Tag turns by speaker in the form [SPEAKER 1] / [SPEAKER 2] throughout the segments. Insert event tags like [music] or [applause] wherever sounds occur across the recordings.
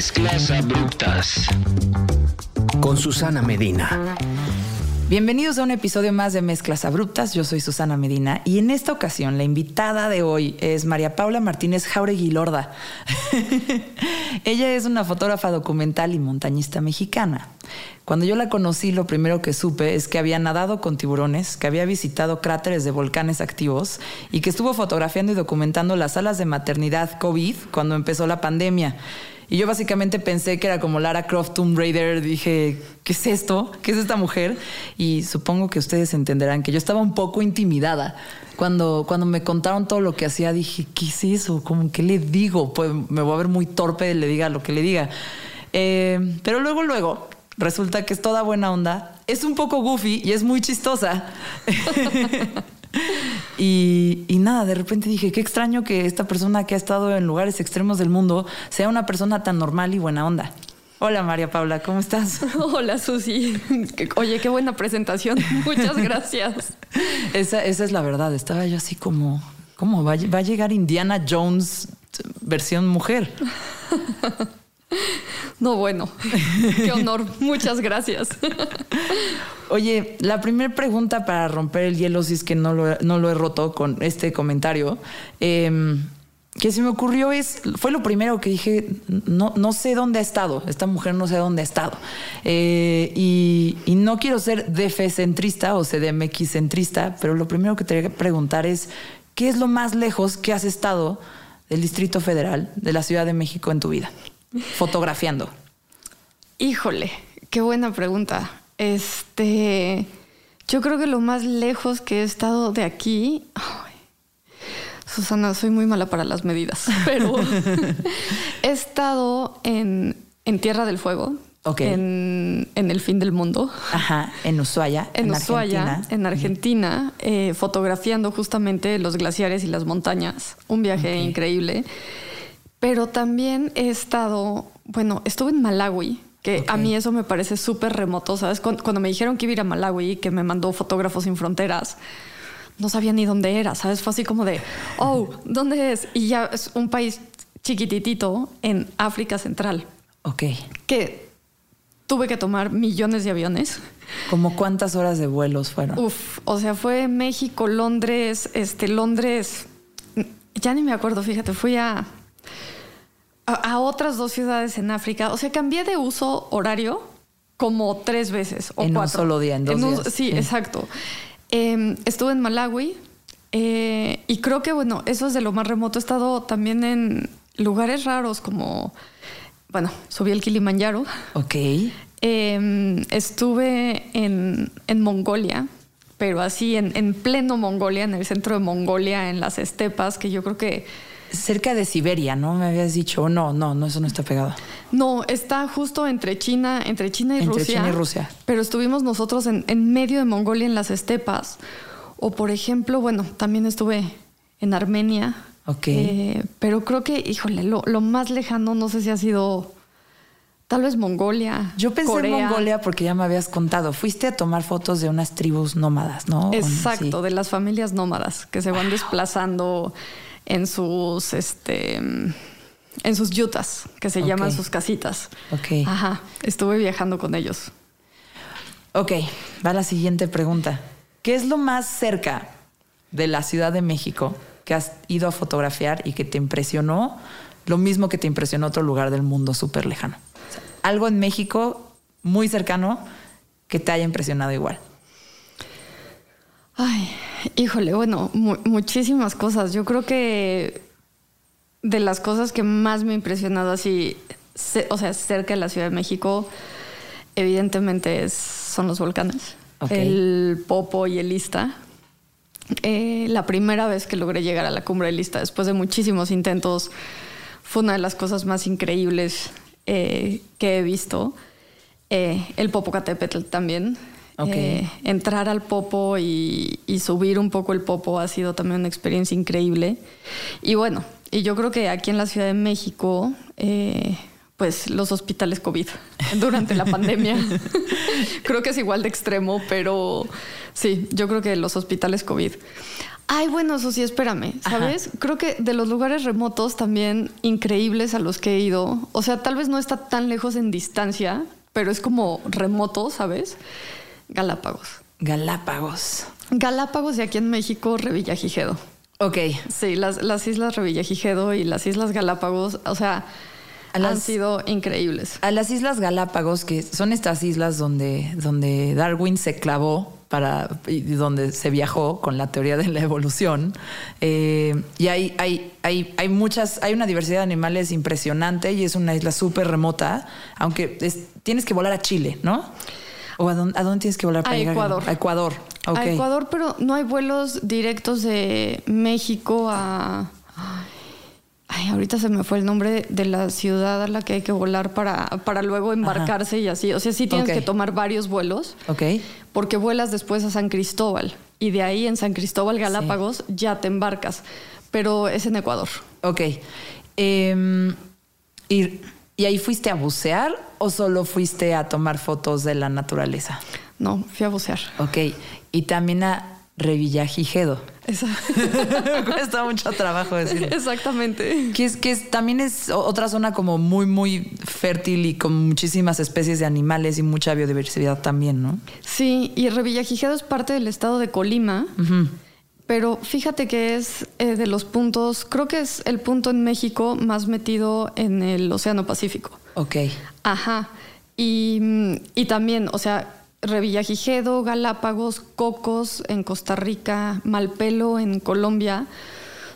[SPEAKER 1] Mezclas abruptas.
[SPEAKER 2] Con Susana Medina.
[SPEAKER 3] Bienvenidos a un episodio más de Mezclas Abruptas. Yo soy Susana Medina y en esta ocasión la invitada de hoy es María Paula Martínez Jauregui Lorda. [laughs] Ella es una fotógrafa documental y montañista mexicana. Cuando yo la conocí, lo primero que supe es que había nadado con tiburones, que había visitado cráteres de volcanes activos y que estuvo fotografiando y documentando las salas de maternidad COVID cuando empezó la pandemia. Y yo básicamente pensé que era como Lara Croft Tomb Raider. Dije, ¿qué es esto? ¿Qué es esta mujer? Y supongo que ustedes entenderán que yo estaba un poco intimidada. Cuando, cuando me contaron todo lo que hacía, dije, ¿qué es eso? ¿Cómo, ¿Qué le digo? Pues me voy a ver muy torpe, le diga lo que le diga. Eh, pero luego, luego, resulta que es toda buena onda. Es un poco goofy y es muy chistosa. [laughs] [laughs] Y, nada, de repente dije, qué extraño que esta persona que ha estado en lugares extremos del mundo sea una persona tan normal y buena onda. Hola María Paula, ¿cómo estás? [laughs]
[SPEAKER 4] Hola Susi. Oye, qué buena presentación. [laughs] Muchas gracias.
[SPEAKER 3] esa, esa es la verdad. Estaba yo así como, ¿cómo va, va a llegar Indiana Jones versión mujer?
[SPEAKER 4] No, bueno, [laughs] qué honor. Muchas gracias.
[SPEAKER 3] Oye, la primera pregunta para romper el hielo, si es que no lo, no lo he roto con este comentario, em, que se me ocurrió es, fue lo primero que dije, no, no sé dónde ha estado, esta mujer no sé dónde ha estado. Eh, y, y, no quiero ser DF-centrista o CDMX-centrista, pero lo primero que te voy a preguntar es, ¿qué es lo más lejos que has estado del Distrito Federal, de la Ciudad de México en tu vida? Fotografiando.
[SPEAKER 4] Híjole, qué buena pregunta. Este, yo creo que lo más lejos que he estado de aquí, Susana, soy muy mala para las medidas, [laughs] pero [laughs] he estado en, Tierra del Fuego, En, el fin del mundo.
[SPEAKER 3] Ajá, en Ushuaia.
[SPEAKER 4] En, Ushuaia, en Argentina, eh, fotografiando justamente los glaciares y las montañas. Un viaje increíble. Pero también he estado, bueno, estuve en Malawi, que a mí eso me parece súper remoto, ¿sabes? Cuando, me dijeron que iba a ir a Malawi, que me mandó Fotógrafos Sin Fronteras, no sabía ni dónde era, ¿sabes? Fue así como de, oh, ¿dónde es? Y ya es un país chiquititito en África Central.
[SPEAKER 3] Ok.
[SPEAKER 4] Que tuve que tomar millones de aviones.
[SPEAKER 3] ¿Como cuántas horas de vuelos fueron?
[SPEAKER 4] Uf, o sea, fue México, Londres, este, Londres, ya ni me acuerdo, fíjate, fui a a, otras dos ciudades en África. O sea, cambié de uso horario como tres veces o
[SPEAKER 3] en
[SPEAKER 4] cuatro.
[SPEAKER 3] un solo día, en dos días.
[SPEAKER 4] Sí, exacto. Em, estuve en Malawi eh, y creo que, bueno, eso es de lo más remoto. He estado también en lugares raros como, bueno, subí el Kilimanjaro.
[SPEAKER 3] Ok.
[SPEAKER 4] Em, estuve en, en, Mongolia, pero así en, en pleno Mongolia, en el centro de Mongolia, en las estepas, que yo creo que
[SPEAKER 3] cerca de Siberia, ¿no? Me habías dicho, no, no, no, eso no está pegado.
[SPEAKER 4] No, está justo entre China, entre China y
[SPEAKER 3] entre
[SPEAKER 4] Rusia.
[SPEAKER 3] China y Rusia.
[SPEAKER 4] Pero estuvimos nosotros en, medio de Mongolia, en las estepas. O por ejemplo, bueno, también estuve en Armenia.
[SPEAKER 3] Ok.
[SPEAKER 4] Eh, pero creo que, híjole, lo, más lejano, no sé si ha sido tal vez Mongolia.
[SPEAKER 3] Yo pensé en Mongolia porque ya me habías contado. Fuiste a tomar fotos de unas tribus nómadas, ¿no?
[SPEAKER 4] Exacto, de las familias nómadas que se van desplazando en sus, este, en sus yutas, que se llaman sus casitas.
[SPEAKER 3] Ok.
[SPEAKER 4] Ajá, estuve viajando con ellos.
[SPEAKER 3] Ok, va la siguiente pregunta. ¿Qué es lo más cerca de la Ciudad de México que has ido a fotografiar y que te impresionó? Lo mismo que te impresionó otro lugar del mundo súper lejano. algo en México muy cercano que te haya impresionado igual.
[SPEAKER 4] Ay, híjole, bueno, muchísimas cosas. Yo creo que de las cosas que más me ha impresionado así, o sea, cerca de la Ciudad de México, evidentemente son los volcanes. El Popo y el Ista. Eh, la primera vez que logré llegar a la cumbre del Ista, después de muchísimos intentos, fue una de las cosas más increíbles eh, que he visto. Eh, el Popocatépetl también. Eh, entrar al popo y, subir un poco el popo ha sido también una experiencia increíble. Y bueno, y yo creo que aquí en la Ciudad de México, eh, pues los hospitales COVID [laughs] durante la pandemia, [laughs] creo que es igual de extremo, pero sí, yo creo que los hospitales COVID. Ay, bueno, eso sí, espérame, ¿sabes? Creo que de los lugares remotos también increíbles a los que he ido, o sea, tal vez no está tan lejos en distancia, pero es como remoto, ¿sabes? Galápagos.
[SPEAKER 3] Galápagos.
[SPEAKER 4] Galápagos y aquí en México, Revillagigedo.
[SPEAKER 3] Ok.
[SPEAKER 4] Sí, las, las islas Revillagigedo y las islas Galápagos, o sea, han
[SPEAKER 3] las-
[SPEAKER 4] sido increíbles.
[SPEAKER 3] A las Islas Galápagos, que son estas islas donde, donde Darwin se clavó para, y donde se viajó con la teoría de la evolución. eh, y hay, hay, hay, hay muchas, hay una diversidad de animales impresionante y es una isla súper remota, aunque es- tienes que volar a Chile, ¿no? ¿O a dónde, a dónde tienes que volar para
[SPEAKER 4] A
[SPEAKER 3] llegar?
[SPEAKER 4] Ecuador.
[SPEAKER 3] A Ecuador. ok.
[SPEAKER 4] A Ecuador, pero no hay vuelos directos de México a. Ay, ahorita se me fue el nombre de la ciudad a la que hay que volar para, para luego embarcarse y así. O sea, sí tienes que tomar varios vuelos
[SPEAKER 3] Ok.
[SPEAKER 4] porque vuelas después a San Cristóbal y de ahí en San Cristóbal, Galápagos, ya te embarcas. Pero es en Ecuador.
[SPEAKER 3] Ok. Em, y, ¿Y ahí fuiste a bucear o solo fuiste a tomar fotos de la naturaleza?
[SPEAKER 4] No, fui a bucear.
[SPEAKER 3] Ok. Y también a Revillagigedo.
[SPEAKER 4] Esa- [laughs]
[SPEAKER 3] Cuesta mucho trabajo decirlo.
[SPEAKER 4] Exactamente.
[SPEAKER 3] Que es que es- también es otra zona como muy, muy fértil y con muchísimas especies de animales y mucha biodiversidad también, ¿no?
[SPEAKER 4] Sí, y Revillagigedo es parte del estado de Colima. Pero fíjate que es eh, de los puntos, creo que es el punto en México más metido en el Océano Pacífico.
[SPEAKER 3] Ok.
[SPEAKER 4] Ajá. Y, y también, o sea, Revillagigedo, Galápagos, Cocos en Costa Rica, Malpelo en Colombia,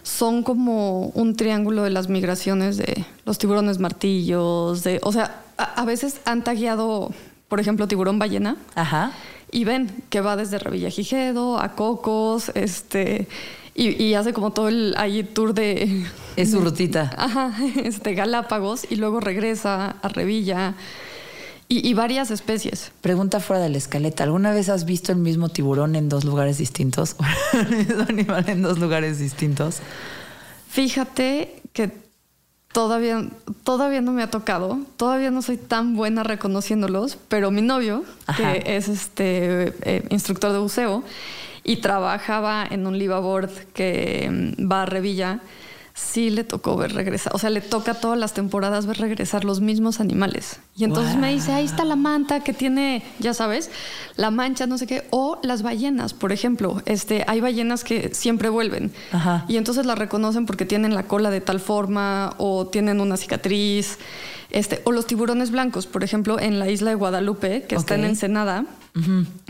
[SPEAKER 4] son como un triángulo de las migraciones de los tiburones martillos, de, o sea, a, a veces han tagueado, por ejemplo, tiburón ballena.
[SPEAKER 3] Ajá.
[SPEAKER 4] Y ven que va desde Revillagigedo a Cocos, este, y, y hace como todo el ahí tour de,
[SPEAKER 3] Es su rutita. [laughs]
[SPEAKER 4] ajá, este, Galápagos, y luego regresa a Revilla, y, y varias especies.
[SPEAKER 3] Pregunta fuera de la escaleta. ¿Alguna vez has visto el mismo tiburón en dos lugares distintos? [laughs] el mismo animal en dos lugares distintos.
[SPEAKER 4] Fíjate que todavía, todavía no me ha tocado, todavía no soy tan buena reconociéndolos, pero mi novio,
[SPEAKER 3] Ajá.
[SPEAKER 4] que es este eh, instructor de buceo y trabajaba en un liveaboard que mm, va a Revilla, sí le tocó ver regresar, o sea, le toca todas las temporadas ver regresar los mismos animales. Y entonces me dice, ahí está la manta que tiene, ya sabes, la mancha, no sé qué, o las ballenas, por ejemplo, este, hay ballenas que siempre vuelven.
[SPEAKER 3] Ajá.
[SPEAKER 4] Y entonces la reconocen porque tienen la cola de tal forma o tienen una cicatriz. Este, o los tiburones blancos, por ejemplo, en la isla de Guadalupe, que está en. Ensenada,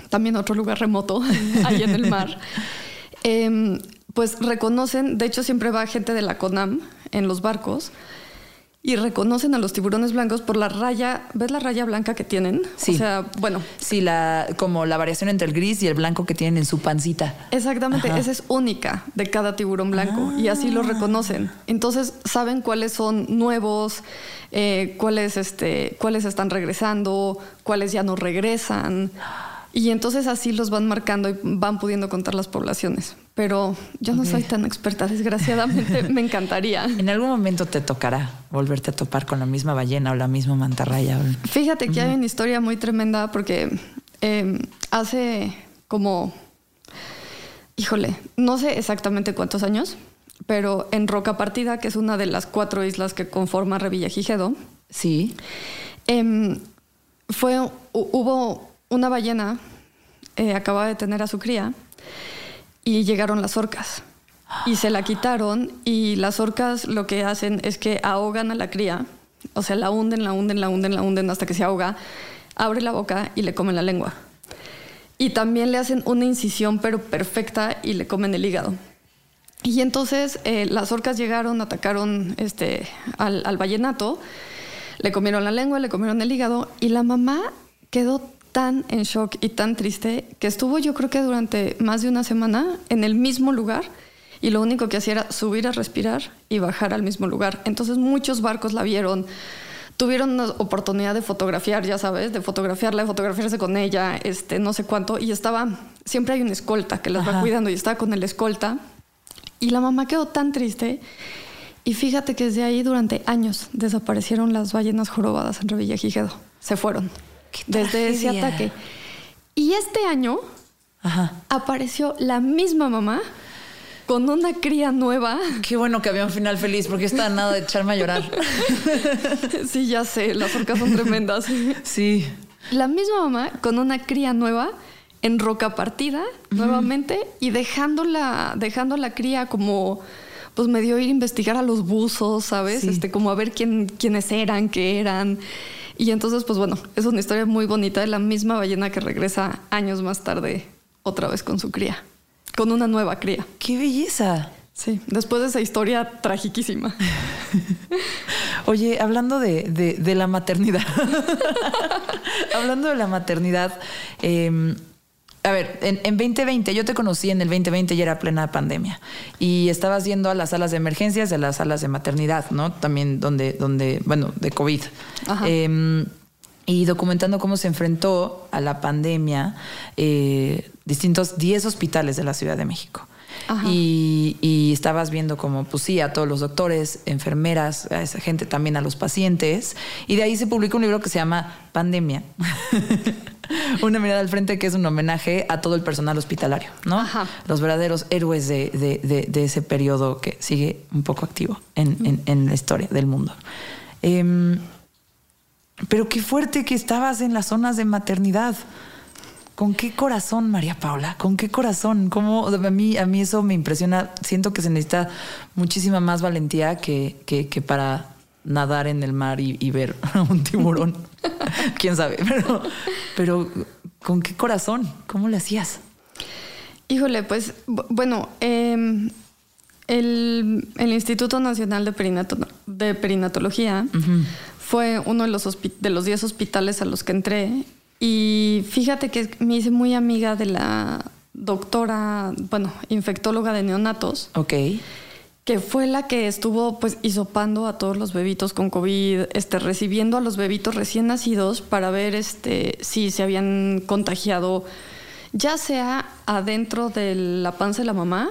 [SPEAKER 4] también otro lugar remoto, [laughs] ahí en el mar. [laughs] Em, pues reconocen, de hecho siempre va gente de la CONAM en los barcos y reconocen a los tiburones blancos por la raya, ¿ves la raya blanca que tienen?
[SPEAKER 3] Sí.
[SPEAKER 4] O sea, bueno,
[SPEAKER 3] Sí, la, como la variación entre el gris y el blanco que tienen en su pancita.
[SPEAKER 4] Exactamente,
[SPEAKER 3] Ajá.
[SPEAKER 4] esa es única de cada tiburón blanco y así lo reconocen. Entonces saben cuáles son nuevos, eh, cuáles, este, cuáles están regresando, cuáles ya no regresan. Y entonces así los van marcando y van pudiendo contar las poblaciones. Pero yo no soy tan experta, desgraciadamente [laughs] me encantaría.
[SPEAKER 3] En algún momento te tocará volverte a topar con la misma ballena o la misma mantarraya.
[SPEAKER 4] Fíjate que hay una historia muy tremenda porque eh, hace como, híjole, no sé exactamente cuántos años, pero en Roca Partida, que es una de las cuatro islas que conforma Revillagigedo,
[SPEAKER 3] Sí.
[SPEAKER 4] em, fue, hu- hubo una ballena, eh, acababa de tener a su cría, y llegaron las orcas. Y se la quitaron y las orcas lo que hacen es que ahogan a la cría, o sea, la hunden, la hunden, la hunden, la hunden hasta que se ahoga, abre la boca y le comen la lengua. Y también le hacen una incisión pero perfecta y le comen el hígado. Y entonces eh, las orcas llegaron, atacaron este, al, al vallenato, le comieron la lengua, le comieron el hígado y la mamá quedó tan en shock y tan triste que estuvo yo creo que durante más de una semana en el mismo lugar y lo único que hacía era subir a respirar y bajar al mismo lugar. Entonces muchos barcos la vieron, tuvieron una oportunidad de fotografiar, ya sabes, de fotografiarla, de fotografiarse con ella, este, no sé cuánto, y estaba, siempre hay un escolta que las va
[SPEAKER 3] Ajá.
[SPEAKER 4] cuidando y estaba con el escolta. Y la mamá quedó tan triste. Y fíjate que desde ahí durante años desaparecieron las ballenas jorobadas en Revillagigedo. Se fueron.
[SPEAKER 3] ¡Qué
[SPEAKER 4] Desde ese ataque. Y este año
[SPEAKER 3] Ajá.
[SPEAKER 4] apareció la misma mamá con una cría nueva.
[SPEAKER 3] Qué bueno que había un final feliz porque está nada de echarme a llorar. [laughs]
[SPEAKER 4] sí, ya sé, las orcas son tremendas.
[SPEAKER 3] Sí.
[SPEAKER 4] La misma mamá con una cría nueva en roca partida nuevamente y dejando la, dejando la cría como pues me dio ir a investigar a los buzos, ¿sabes? Este, como a ver quién, quiénes eran, qué eran. Y entonces, pues bueno, es una historia muy bonita de la misma ballena que regresa años más tarde otra vez con su cría, con una nueva cría.
[SPEAKER 3] ¡Qué belleza!
[SPEAKER 4] Sí, después de esa historia tragiquísima. [laughs]
[SPEAKER 3] Oye, hablando de, la maternidad, [laughs] hablando de la maternidad, em, a ver, en, 2020, yo te conocí en el 2020 y era plena pandemia. Y estabas yendo a las salas de emergencias, a las salas de maternidad, ¿no? También donde, donde bueno, de COVID. Em, y documentando cómo se enfrentó a la pandemia eh, distintos 10 hospitales de la Ciudad de México. Y, estabas viendo como, pues sí, a todos los doctores, enfermeras, a esa gente, también a los pacientes. Y de ahí se publicó un libro que se llama Pandemia. [laughs] [laughs] Una mirada al frente que es un homenaje a todo el personal hospitalario, ¿no? Los verdaderos héroes de, ese periodo que sigue un poco activo en, la historia del mundo. Em, pero qué fuerte que estabas en las zonas de maternidad. ¿Con qué corazón, María Paula? ¿Con qué corazón? ¿Cómo? A mí, a mí eso me impresiona. Siento que se necesita muchísima más valentía que, que, para nadar en el mar y, ver a un tiburón. [laughs] Quién sabe, pero, pero ¿con qué corazón? ¿Cómo le hacías?
[SPEAKER 4] Híjole, pues bueno, em, el, Instituto Nacional de, de Perinatología fue uno de los, de los 10 hospitales a los que entré y fíjate que me hice muy amiga de la doctora, bueno, infectóloga de neonatos.
[SPEAKER 3] Ok.
[SPEAKER 4] Que fue la que estuvo pues hisopando a todos los bebitos con COVID, este, recibiendo a los bebitos recién nacidos para ver este, si se habían contagiado, ya sea adentro de la panza de la mamá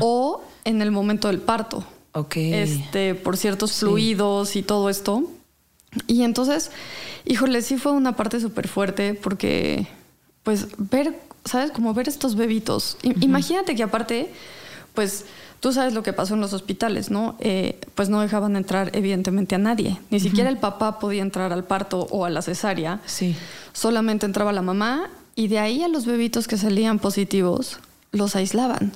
[SPEAKER 4] o en el momento del parto.
[SPEAKER 3] Ok.
[SPEAKER 4] Este, por ciertos fluidos y todo esto. Y entonces Híjole, sí fue una parte súper fuerte porque, pues, ver, ¿sabes? Como ver estos bebitos. Imagínate que aparte, pues, tú sabes lo que pasó en los hospitales, ¿no? Eh, pues no dejaban entrar, evidentemente, a nadie. Ni siquiera el papá podía entrar al parto o a la cesárea.
[SPEAKER 3] Sí.
[SPEAKER 4] Solamente entraba la mamá y de ahí a los bebitos que salían positivos los aislaban.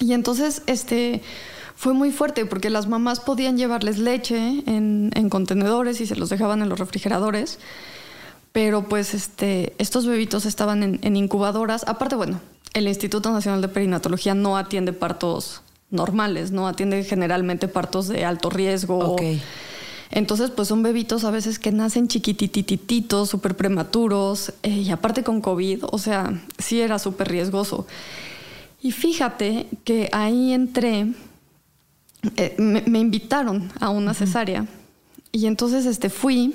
[SPEAKER 4] Y entonces, este fue muy fuerte porque las mamás podían llevarles leche en, contenedores y se los dejaban en los refrigeradores. Pero pues este, estos bebitos estaban en, incubadoras. Aparte, bueno, el Instituto Nacional de Perinatología no atiende partos normales, no atiende generalmente partos de alto riesgo. Entonces, pues son bebitos a veces que nacen chiquititititos, súper prematuros, eh, y aparte con COVID, o sea, sí era súper riesgoso. Y fíjate que ahí entré eh, me, invitaron a una cesárea y entonces este, fui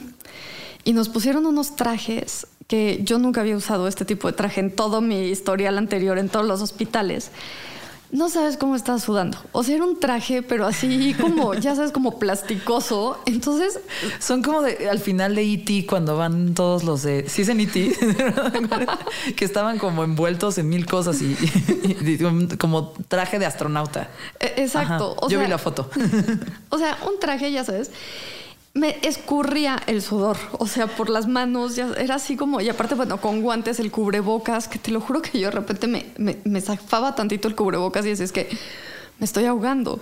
[SPEAKER 4] y nos pusieron unos trajes que yo nunca había usado este tipo de traje en todo mi historial anterior, en todos los hospitales. No sabes cómo estaba sudando. O sea, era un traje, pero así como, [laughs] ya sabes, como plasticoso. Entonces.
[SPEAKER 3] Son como de, al final de E.T. cuando van todos los de. Sí, es en E.T. [laughs] que estaban como envueltos en mil cosas y, como traje de astronauta.
[SPEAKER 4] E, exacto.
[SPEAKER 3] Yo vi la foto. [laughs]
[SPEAKER 4] o sea, un traje, ya sabes me escurría el sudor, o sea, por las manos, ya era así como, y aparte, bueno, con guantes, el cubrebocas, que te lo juro que yo de repente me, me, zafaba tantito el cubrebocas y es que me estoy ahogando.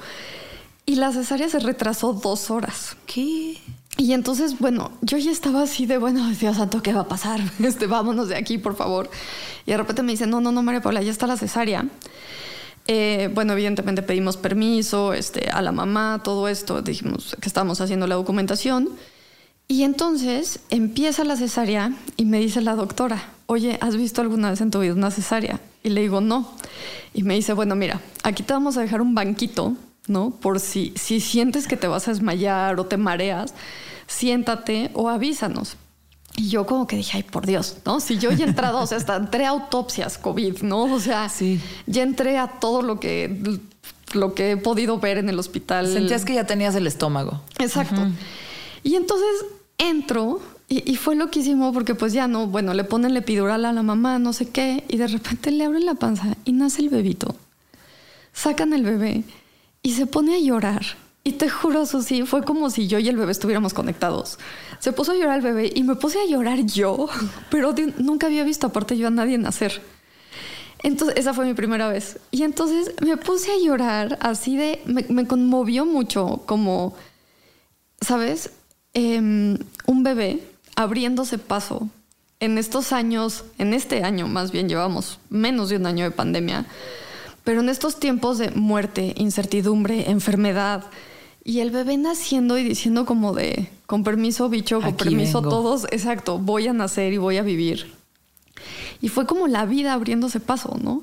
[SPEAKER 4] Y la cesárea se retrasó dos horas.
[SPEAKER 3] ¿Qué?
[SPEAKER 4] Y entonces, bueno, yo ya estaba así de, bueno, Dios santo, ¿qué va a pasar? [laughs] Este, vámonos de aquí, por favor. Y de repente me dice, no, no, no, María Paula, ya está la cesárea. Eh, bueno, evidentemente pedimos permiso este, a la mamá, todo esto, dijimos que estábamos haciendo la documentación. Y entonces empieza la cesárea y me dice la doctora, oye, ¿has visto alguna vez en tu vida una cesárea? Y le digo, no. Y me dice, bueno, mira, aquí te vamos a dejar un banquito, ¿no? Por si, si sientes que te vas a desmayar o te mareas, siéntate o avísanos. Y yo como que dije, ay, por Dios, ¿no? Si yo ya he entrado, o sea, hasta entré a autopsias COVID, ¿no? O sea,
[SPEAKER 3] sí.
[SPEAKER 4] ya entré a todo lo que, lo que he podido ver en el hospital.
[SPEAKER 3] Sentías que ya tenías el estómago.
[SPEAKER 4] Exacto. Y entonces entro y, y, fue loquísimo porque pues ya no, bueno, le ponen la epidural a la mamá, no sé qué, y de repente le abren la panza y nace el bebito. sacan el bebé y se pone a llorar. Y te juro, Susi, fue como si yo y el bebé estuviéramos conectados. Se puso a llorar el bebé y me puse a llorar yo, [laughs] pero nunca había visto aparte yo a nadie nacer. Entonces, esa fue mi primera vez. Y entonces me puse a llorar así de, me, me conmovió mucho como, ¿sabes? Em, un bebé abriéndose paso en estos años, en este año más bien llevamos menos de un año de pandemia, pero en estos tiempos de muerte, incertidumbre, enfermedad, y el bebé naciendo y diciendo como de, con permiso bicho, con permiso
[SPEAKER 3] vengo.
[SPEAKER 4] todos, exacto, voy a nacer y voy a vivir. Y fue como la vida abriéndose paso, ¿no?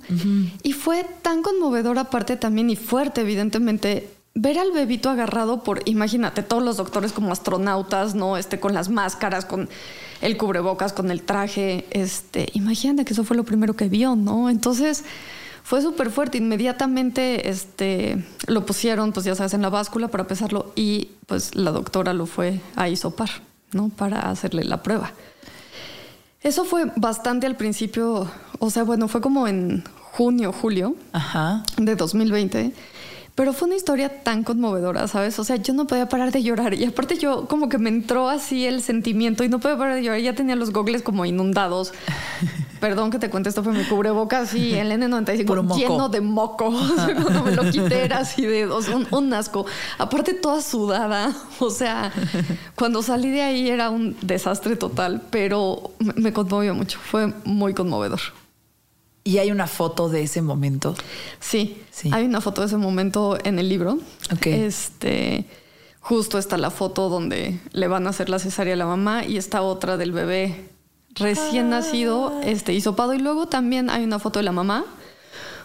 [SPEAKER 4] Y fue tan conmovedor aparte también y fuerte, evidentemente, ver al bebito agarrado por, imagínate, todos los doctores como astronautas, ¿no? Este, con las máscaras, con el cubrebocas, con el traje, este, imagínate que eso fue lo primero que vio, ¿no? Entonces fue súper fuerte, inmediatamente, este, lo pusieron, pues ya sabes, en la báscula para pesarlo y pues la doctora lo fue a hisopar, ¿no? Para hacerle la prueba. Eso fue bastante al principio, o sea, bueno, fue como en junio, julio
[SPEAKER 3] Ajá.
[SPEAKER 4] de 2020. Pero fue una historia tan conmovedora, ¿sabes? O sea, yo no podía parar de llorar. Y aparte yo como que me entró así el sentimiento y no podía parar de llorar. Ya tenía los gogles como inundados. [laughs] Perdón que te cuente esto, pero mi cubrebocas así, el N95
[SPEAKER 3] Puro moco.
[SPEAKER 4] lleno de moco. [laughs] O sea, [laughs] cuando me lo quité era así de sea, un, un asco. Aparte toda sudada. O sea, cuando salí de ahí era un desastre total, pero me, me conmovió mucho. Fue muy conmovedor.
[SPEAKER 3] Y hay una foto de ese momento.
[SPEAKER 4] Sí,
[SPEAKER 3] Sí.
[SPEAKER 4] hay una foto de ese momento en el libro.
[SPEAKER 3] Ok.
[SPEAKER 4] Este, justo está la foto donde le van a hacer la cesárea a la mamá y está otra del bebé recién nacido, este, hisopado. Y luego también hay una foto de la mamá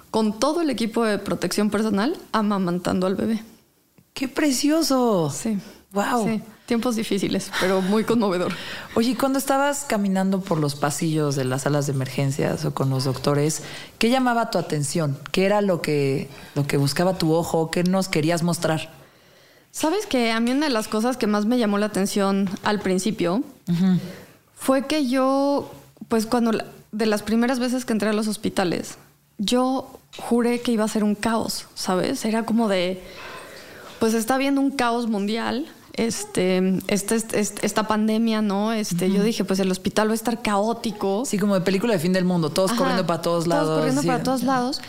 [SPEAKER 4] con todo el equipo de protección personal amamantando al bebé.
[SPEAKER 3] ¡Qué precioso!
[SPEAKER 4] Sí.
[SPEAKER 3] Wow.
[SPEAKER 4] Sí, tiempos difíciles, pero muy conmovedor.
[SPEAKER 3] Oye, ¿y cuando estabas caminando por los pasillos de las salas de emergencias o con los doctores, ¿qué llamaba tu atención? ¿Qué era lo que, lo que buscaba tu ojo? ¿Qué nos querías mostrar?
[SPEAKER 4] Sabes que a mí una de las cosas que más me llamó la atención al principio fue que yo, pues cuando de las primeras veces que entré a los hospitales, yo juré que iba a ser un caos, ¿sabes? Era como de, pues está habiendo un caos mundial. Este, este, este- esta pandemia, ¿no? Este, yo dije, pues el hospital va a estar caótico.
[SPEAKER 3] Sí, como de película de fin del mundo, todos
[SPEAKER 4] Ajá,
[SPEAKER 3] corriendo para todos lados.
[SPEAKER 4] Todos corriendo
[SPEAKER 3] sí.
[SPEAKER 4] para todos lados.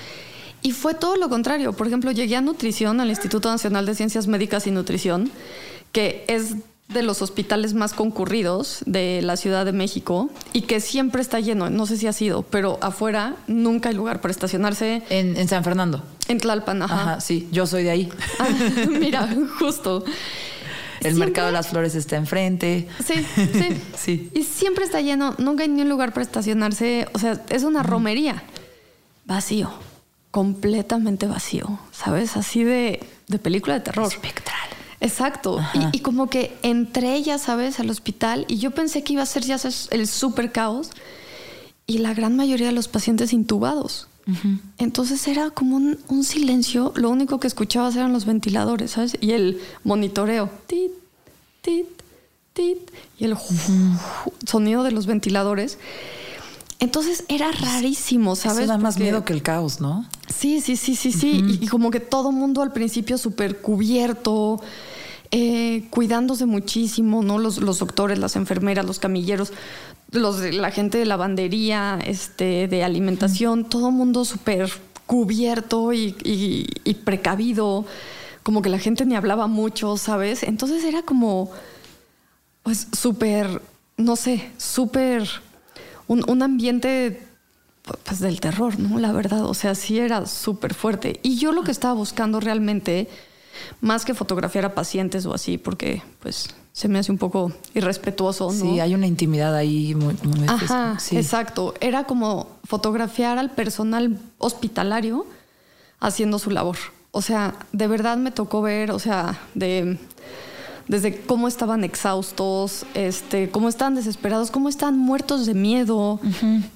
[SPEAKER 4] Y fue todo lo contrario. Por ejemplo, llegué a nutrición, al Instituto Nacional de Ciencias Médicas y Nutrición, que es de los hospitales más concurridos de la Ciudad de México y que siempre está lleno. No sé si ha sido, pero afuera nunca hay lugar para estacionarse.
[SPEAKER 3] En, en San Fernando.
[SPEAKER 4] En Tlalpan, ajá.
[SPEAKER 3] Ajá. sí, yo soy de ahí.
[SPEAKER 4] Ah, [laughs] mira, justo.
[SPEAKER 3] El
[SPEAKER 4] Siempre-
[SPEAKER 3] mercado de las flores está enfrente.
[SPEAKER 4] Sí, sí. [laughs]
[SPEAKER 3] Sí.
[SPEAKER 4] Y siempre está lleno, nunca hay ni un lugar para estacionarse. O sea, es una romería. Vacío. Completamente vacío. ¿Sabes? Así de, de película de terror.
[SPEAKER 3] Espectral.
[SPEAKER 4] Exacto. Y, y como que entré ya, ¿sabes? Al hospital y yo pensé que iba a ser ya sabes, el super caos. Y la gran mayoría de los pacientes intubados. Entonces era como un, un silencio. Lo único que escuchabas eran los ventiladores, ¿sabes? Y el monitoreo. Tit, tit, tit. Y el [laughs] sonido de los ventiladores. Entonces era rarísimo, ¿sabes?
[SPEAKER 3] Eso da más
[SPEAKER 4] Porque-
[SPEAKER 3] miedo que el caos, ¿no?
[SPEAKER 4] Sí, sí, sí, sí, sí. y, y como que todo mundo al principio súper cubierto, eh, cuidándose muchísimo, ¿no? Los, los doctores, las enfermeras, los camilleros, los de- la gente de lavandería, este, de alimentación, todo mundo súper cubierto y, y- y precavido. Como que la gente ni hablaba mucho, ¿sabes? Entonces era como, pues, súper, no sé, súper, un, un ambiente pues del terror, ¿no? La verdad, o sea, sí era súper fuerte. Y yo lo que estaba buscando realmente, más que fotografiar a pacientes o así, porque pues se me hace un poco irrespetuoso, ¿no?
[SPEAKER 3] Sí, hay una intimidad ahí muy, muy
[SPEAKER 4] Ajá,
[SPEAKER 3] sí.
[SPEAKER 4] exacto. Era como fotografiar al personal hospitalario haciendo su labor. O sea, de verdad me tocó ver, o sea, de desde cómo estaban exhaustos, este, cómo estaban desesperados, cómo estaban muertos de miedo.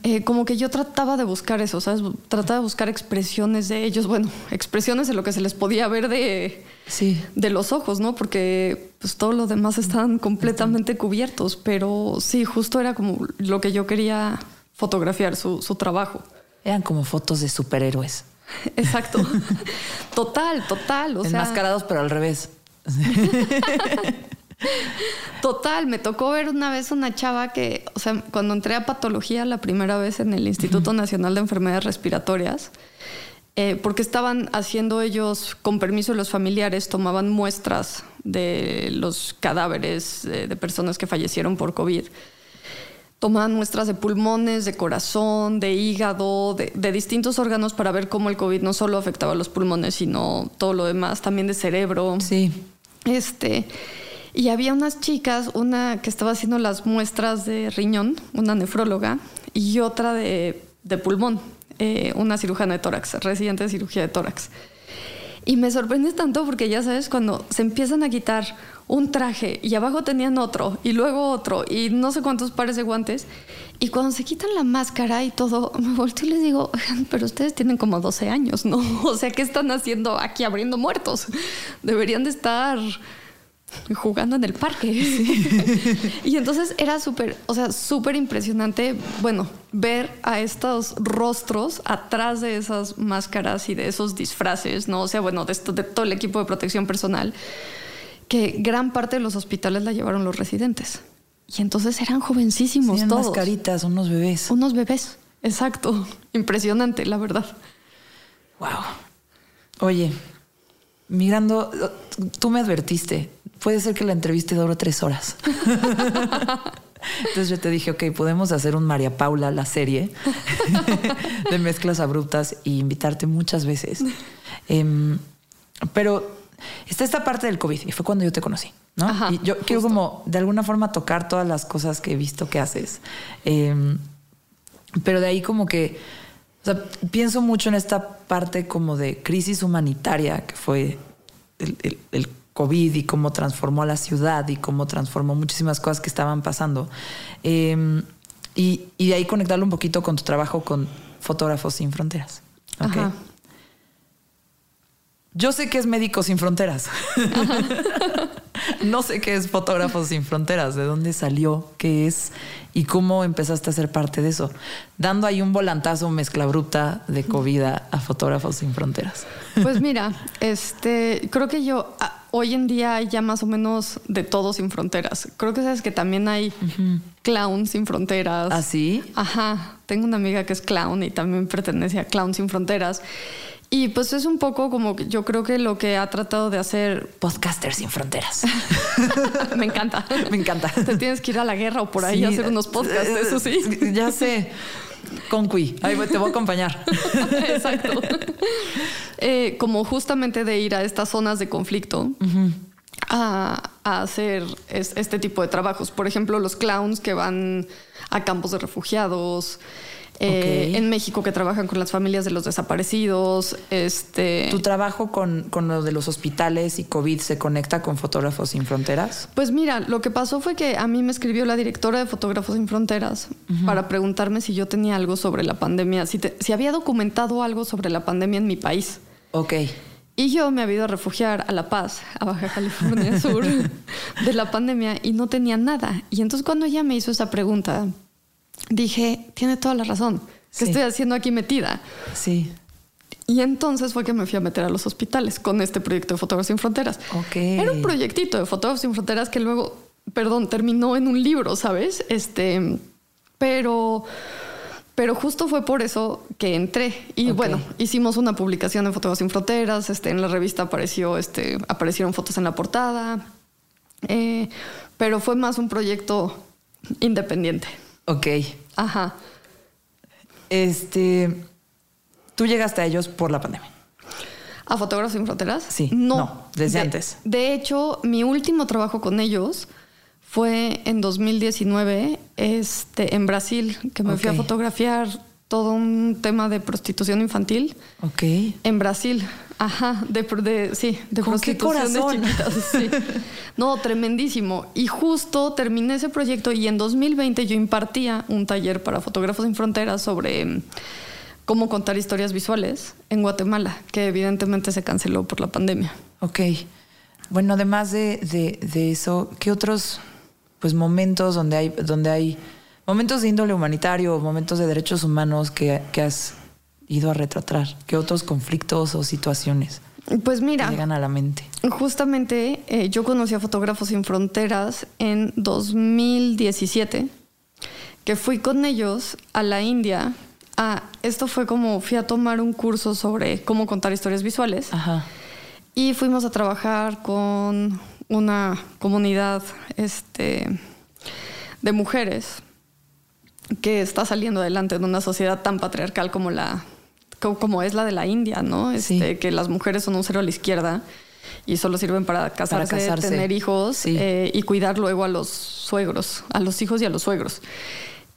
[SPEAKER 4] Eh, como que yo trataba de buscar eso, ¿sabes? Trataba de buscar expresiones de ellos, bueno, [laughs] expresiones de lo que se les podía ver de,
[SPEAKER 3] Sí.
[SPEAKER 4] de los ojos, ¿no? Porque pues todo lo demás estaban completamente cubiertos, pero sí, justo era como lo que yo quería fotografiar, su, su trabajo.
[SPEAKER 3] Eran como fotos de superhéroes. [laughs]
[SPEAKER 4] Exacto. [laughs] total, total. O sea,
[SPEAKER 3] Enmascarados, pero al revés. [laughs]
[SPEAKER 4] Total, me tocó ver una vez una chava que, o sea, cuando entré a patología la primera vez en el Instituto Nacional de Enfermedades Respiratorias, eh, porque estaban haciendo ellos, con permiso de los familiares, tomaban muestras de los cadáveres de personas que fallecieron por COVID. Tomaban muestras de pulmones, de corazón, de hígado, de, de distintos órganos para ver cómo el COVID no solo afectaba a los pulmones, sino todo lo demás, también de cerebro.
[SPEAKER 3] Sí.
[SPEAKER 4] Este, y había unas chicas, una que estaba haciendo las muestras de riñón, una nefróloga, y otra de, de pulmón, eh, una cirujana de tórax, residente de cirugía de tórax. Y me sorprende tanto porque ya sabes, cuando se empiezan a quitar un traje y abajo tenían otro y luego otro y no sé cuántos pares de guantes, y cuando se quitan la máscara y todo, [laughs] me volteo y les digo, "Oigan, pero ustedes tienen como 12 años, ¿no? [laughs] O sea, ¿qué están haciendo aquí abriendo muertos? Deberían de estar jugando en el parque. [laughs] y entonces era súper, o sea, súper impresionante, bueno, ver a estos rostros atrás de esas máscaras y de esos disfraces, ¿no? O sea, bueno, de, esto, de todo el equipo de protección personal, que gran parte de los hospitales la llevaron los residentes. Y entonces eran jovencísimos
[SPEAKER 3] Tenían
[SPEAKER 4] todos.
[SPEAKER 3] mascaritas, unos bebés.
[SPEAKER 4] Unos bebés, exacto. Impresionante, la verdad.
[SPEAKER 3] Wow. Oye, mirando, tú me advertiste, puede ser que la entrevista duró tres horas. [laughs] Entonces yo te dije, ok, podemos hacer un María Paula, la serie [laughs] de mezclas abruptas y invitarte muchas veces. Em, pero está esta parte del COVID y fue cuando yo te conocí, ¿no?
[SPEAKER 4] Ajá,
[SPEAKER 3] y yo quiero
[SPEAKER 4] justo.
[SPEAKER 3] como de alguna forma tocar todas las cosas que he visto que haces. Em, pero de ahí como que, o sea, pienso mucho en esta parte como de crisis humanitaria que fue el, el- el COVID y cómo transformó a la ciudad y cómo transformó muchísimas cosas que estaban pasando. Eh, y, y de ahí conectarlo un poquito con tu trabajo con Fotógrafos Sin Fronteras. ¿ok?
[SPEAKER 4] Ajá.
[SPEAKER 3] Yo sé que es Médicos Sin Fronteras. [laughs] no sé qué es Fotógrafos Sin Fronteras, de dónde salió, qué es y cómo empezaste a ser parte de eso. Dando ahí un volantazo mezcla bruta de COVID a, Fotógrafos Sin Fronteras.
[SPEAKER 4] Pues mira, este, creo que yo ah, hoy en día hay ya más o menos de todo sin fronteras. Creo que sabes que también hay clown sin fronteras.
[SPEAKER 3] ¿Ah, sí?
[SPEAKER 4] Ajá. Tengo una amiga que es clown y también pertenece a Clown sin fronteras. Y pues es un poco como que yo creo que lo que ha tratado de hacer,
[SPEAKER 3] Podcaster Sin Fronteras. [laughs]
[SPEAKER 4] me encanta.
[SPEAKER 3] Me encanta.
[SPEAKER 4] Te tienes que ir a la guerra o por ahí a hacer unos podcasts,
[SPEAKER 3] eh,
[SPEAKER 4] eso sí.
[SPEAKER 3] Ya sé. Con Cui. Ahí voy, te voy a acompañar. [laughs]
[SPEAKER 4] Exacto. Eh, como justamente de ir a estas zonas de conflicto a, a hacer es- este tipo de trabajos. Por ejemplo, los clowns que van a campos de refugiados. Eh. En México que trabajan con las familias de los desaparecidos. Este.
[SPEAKER 3] ¿Tu trabajo con, con lo de los hospitales y COVID se conecta con Fotógrafos Sin Fronteras?
[SPEAKER 4] Pues mira, lo que pasó fue que a mí me escribió la directora de Fotógrafos Sin Fronteras para preguntarme si yo tenía algo sobre la pandemia, si, te- si había documentado algo sobre la pandemia en mi país.
[SPEAKER 3] Ok.
[SPEAKER 4] Y yo me había ido a refugiar a La Paz, a Baja California [laughs] Sur, de la pandemia y no tenía nada. Y entonces cuando ella me hizo esa pregunta, dije, tiene toda la razón. ¿Qué
[SPEAKER 3] Sí.
[SPEAKER 4] estoy haciendo aquí metida?
[SPEAKER 3] Sí.
[SPEAKER 4] Y entonces fue que me fui a meter a los hospitales con este proyecto de Fotógrafos Sin Fronteras.
[SPEAKER 3] Ok.
[SPEAKER 4] Era un proyectito de Fotógrafos Sin Fronteras que luego, perdón, terminó en un libro, ¿sabes? Este, pero, pero justo fue por eso que entré. Y bueno, hicimos una publicación en Fotógrafos Sin Fronteras. Este, en la revista apareció, este, aparecieron fotos en la portada. Eh, pero fue más un proyecto independiente.
[SPEAKER 3] Ok.
[SPEAKER 4] Ajá.
[SPEAKER 3] Este. Tú llegaste a ellos por la pandemia.
[SPEAKER 4] ¿A Fotógrafos Sin Fronteras?
[SPEAKER 3] Sí,
[SPEAKER 4] No.
[SPEAKER 3] no, desde
[SPEAKER 4] De-
[SPEAKER 3] antes.
[SPEAKER 4] De hecho, mi último trabajo con ellos fue en 2019 este, en Brasil, que me fui a fotografiar todo un tema de prostitución infantil
[SPEAKER 3] Ok.
[SPEAKER 4] en Brasil. Ajá, de, de- sí, de
[SPEAKER 3] ¿Con qué
[SPEAKER 4] prostitución de
[SPEAKER 3] corazón?
[SPEAKER 4] chiquitas, sí. [laughs] No, tremendísimo. Y justo terminé ese proyecto y en 2020 yo impartía un taller para Fotógrafos Sin Fronteras sobre mm, cómo contar historias visuales en Guatemala, que evidentemente se canceló por la pandemia.
[SPEAKER 3] Ok. Bueno, además de, de- de eso, ¿qué otros pues momentos donde hay, donde hay momentos de índole humanitario, momentos de derechos humanos que, que has ido a retratar? ¿Qué otros conflictos o situaciones
[SPEAKER 4] Pues mira,
[SPEAKER 3] llegan a la mente?
[SPEAKER 4] justamente eh, yo conocí a Fotógrafos Sin Fronteras en 2017, que fui con ellos a la India. Ah, esto fue como fui a tomar un curso sobre cómo contar historias visuales.
[SPEAKER 3] Ajá.
[SPEAKER 4] Y fuimos a trabajar con una comunidad este, de mujeres que está saliendo adelante en una sociedad tan patriarcal como la co- como es la de la India, ¿no?
[SPEAKER 3] Sí.
[SPEAKER 4] Este, Que las mujeres son un cero a la izquierda y solo sirven para casarse,
[SPEAKER 3] casarse.
[SPEAKER 4] tener hijos
[SPEAKER 3] Sí.
[SPEAKER 4] eh, y cuidar luego a los suegros, a los hijos y a los suegros.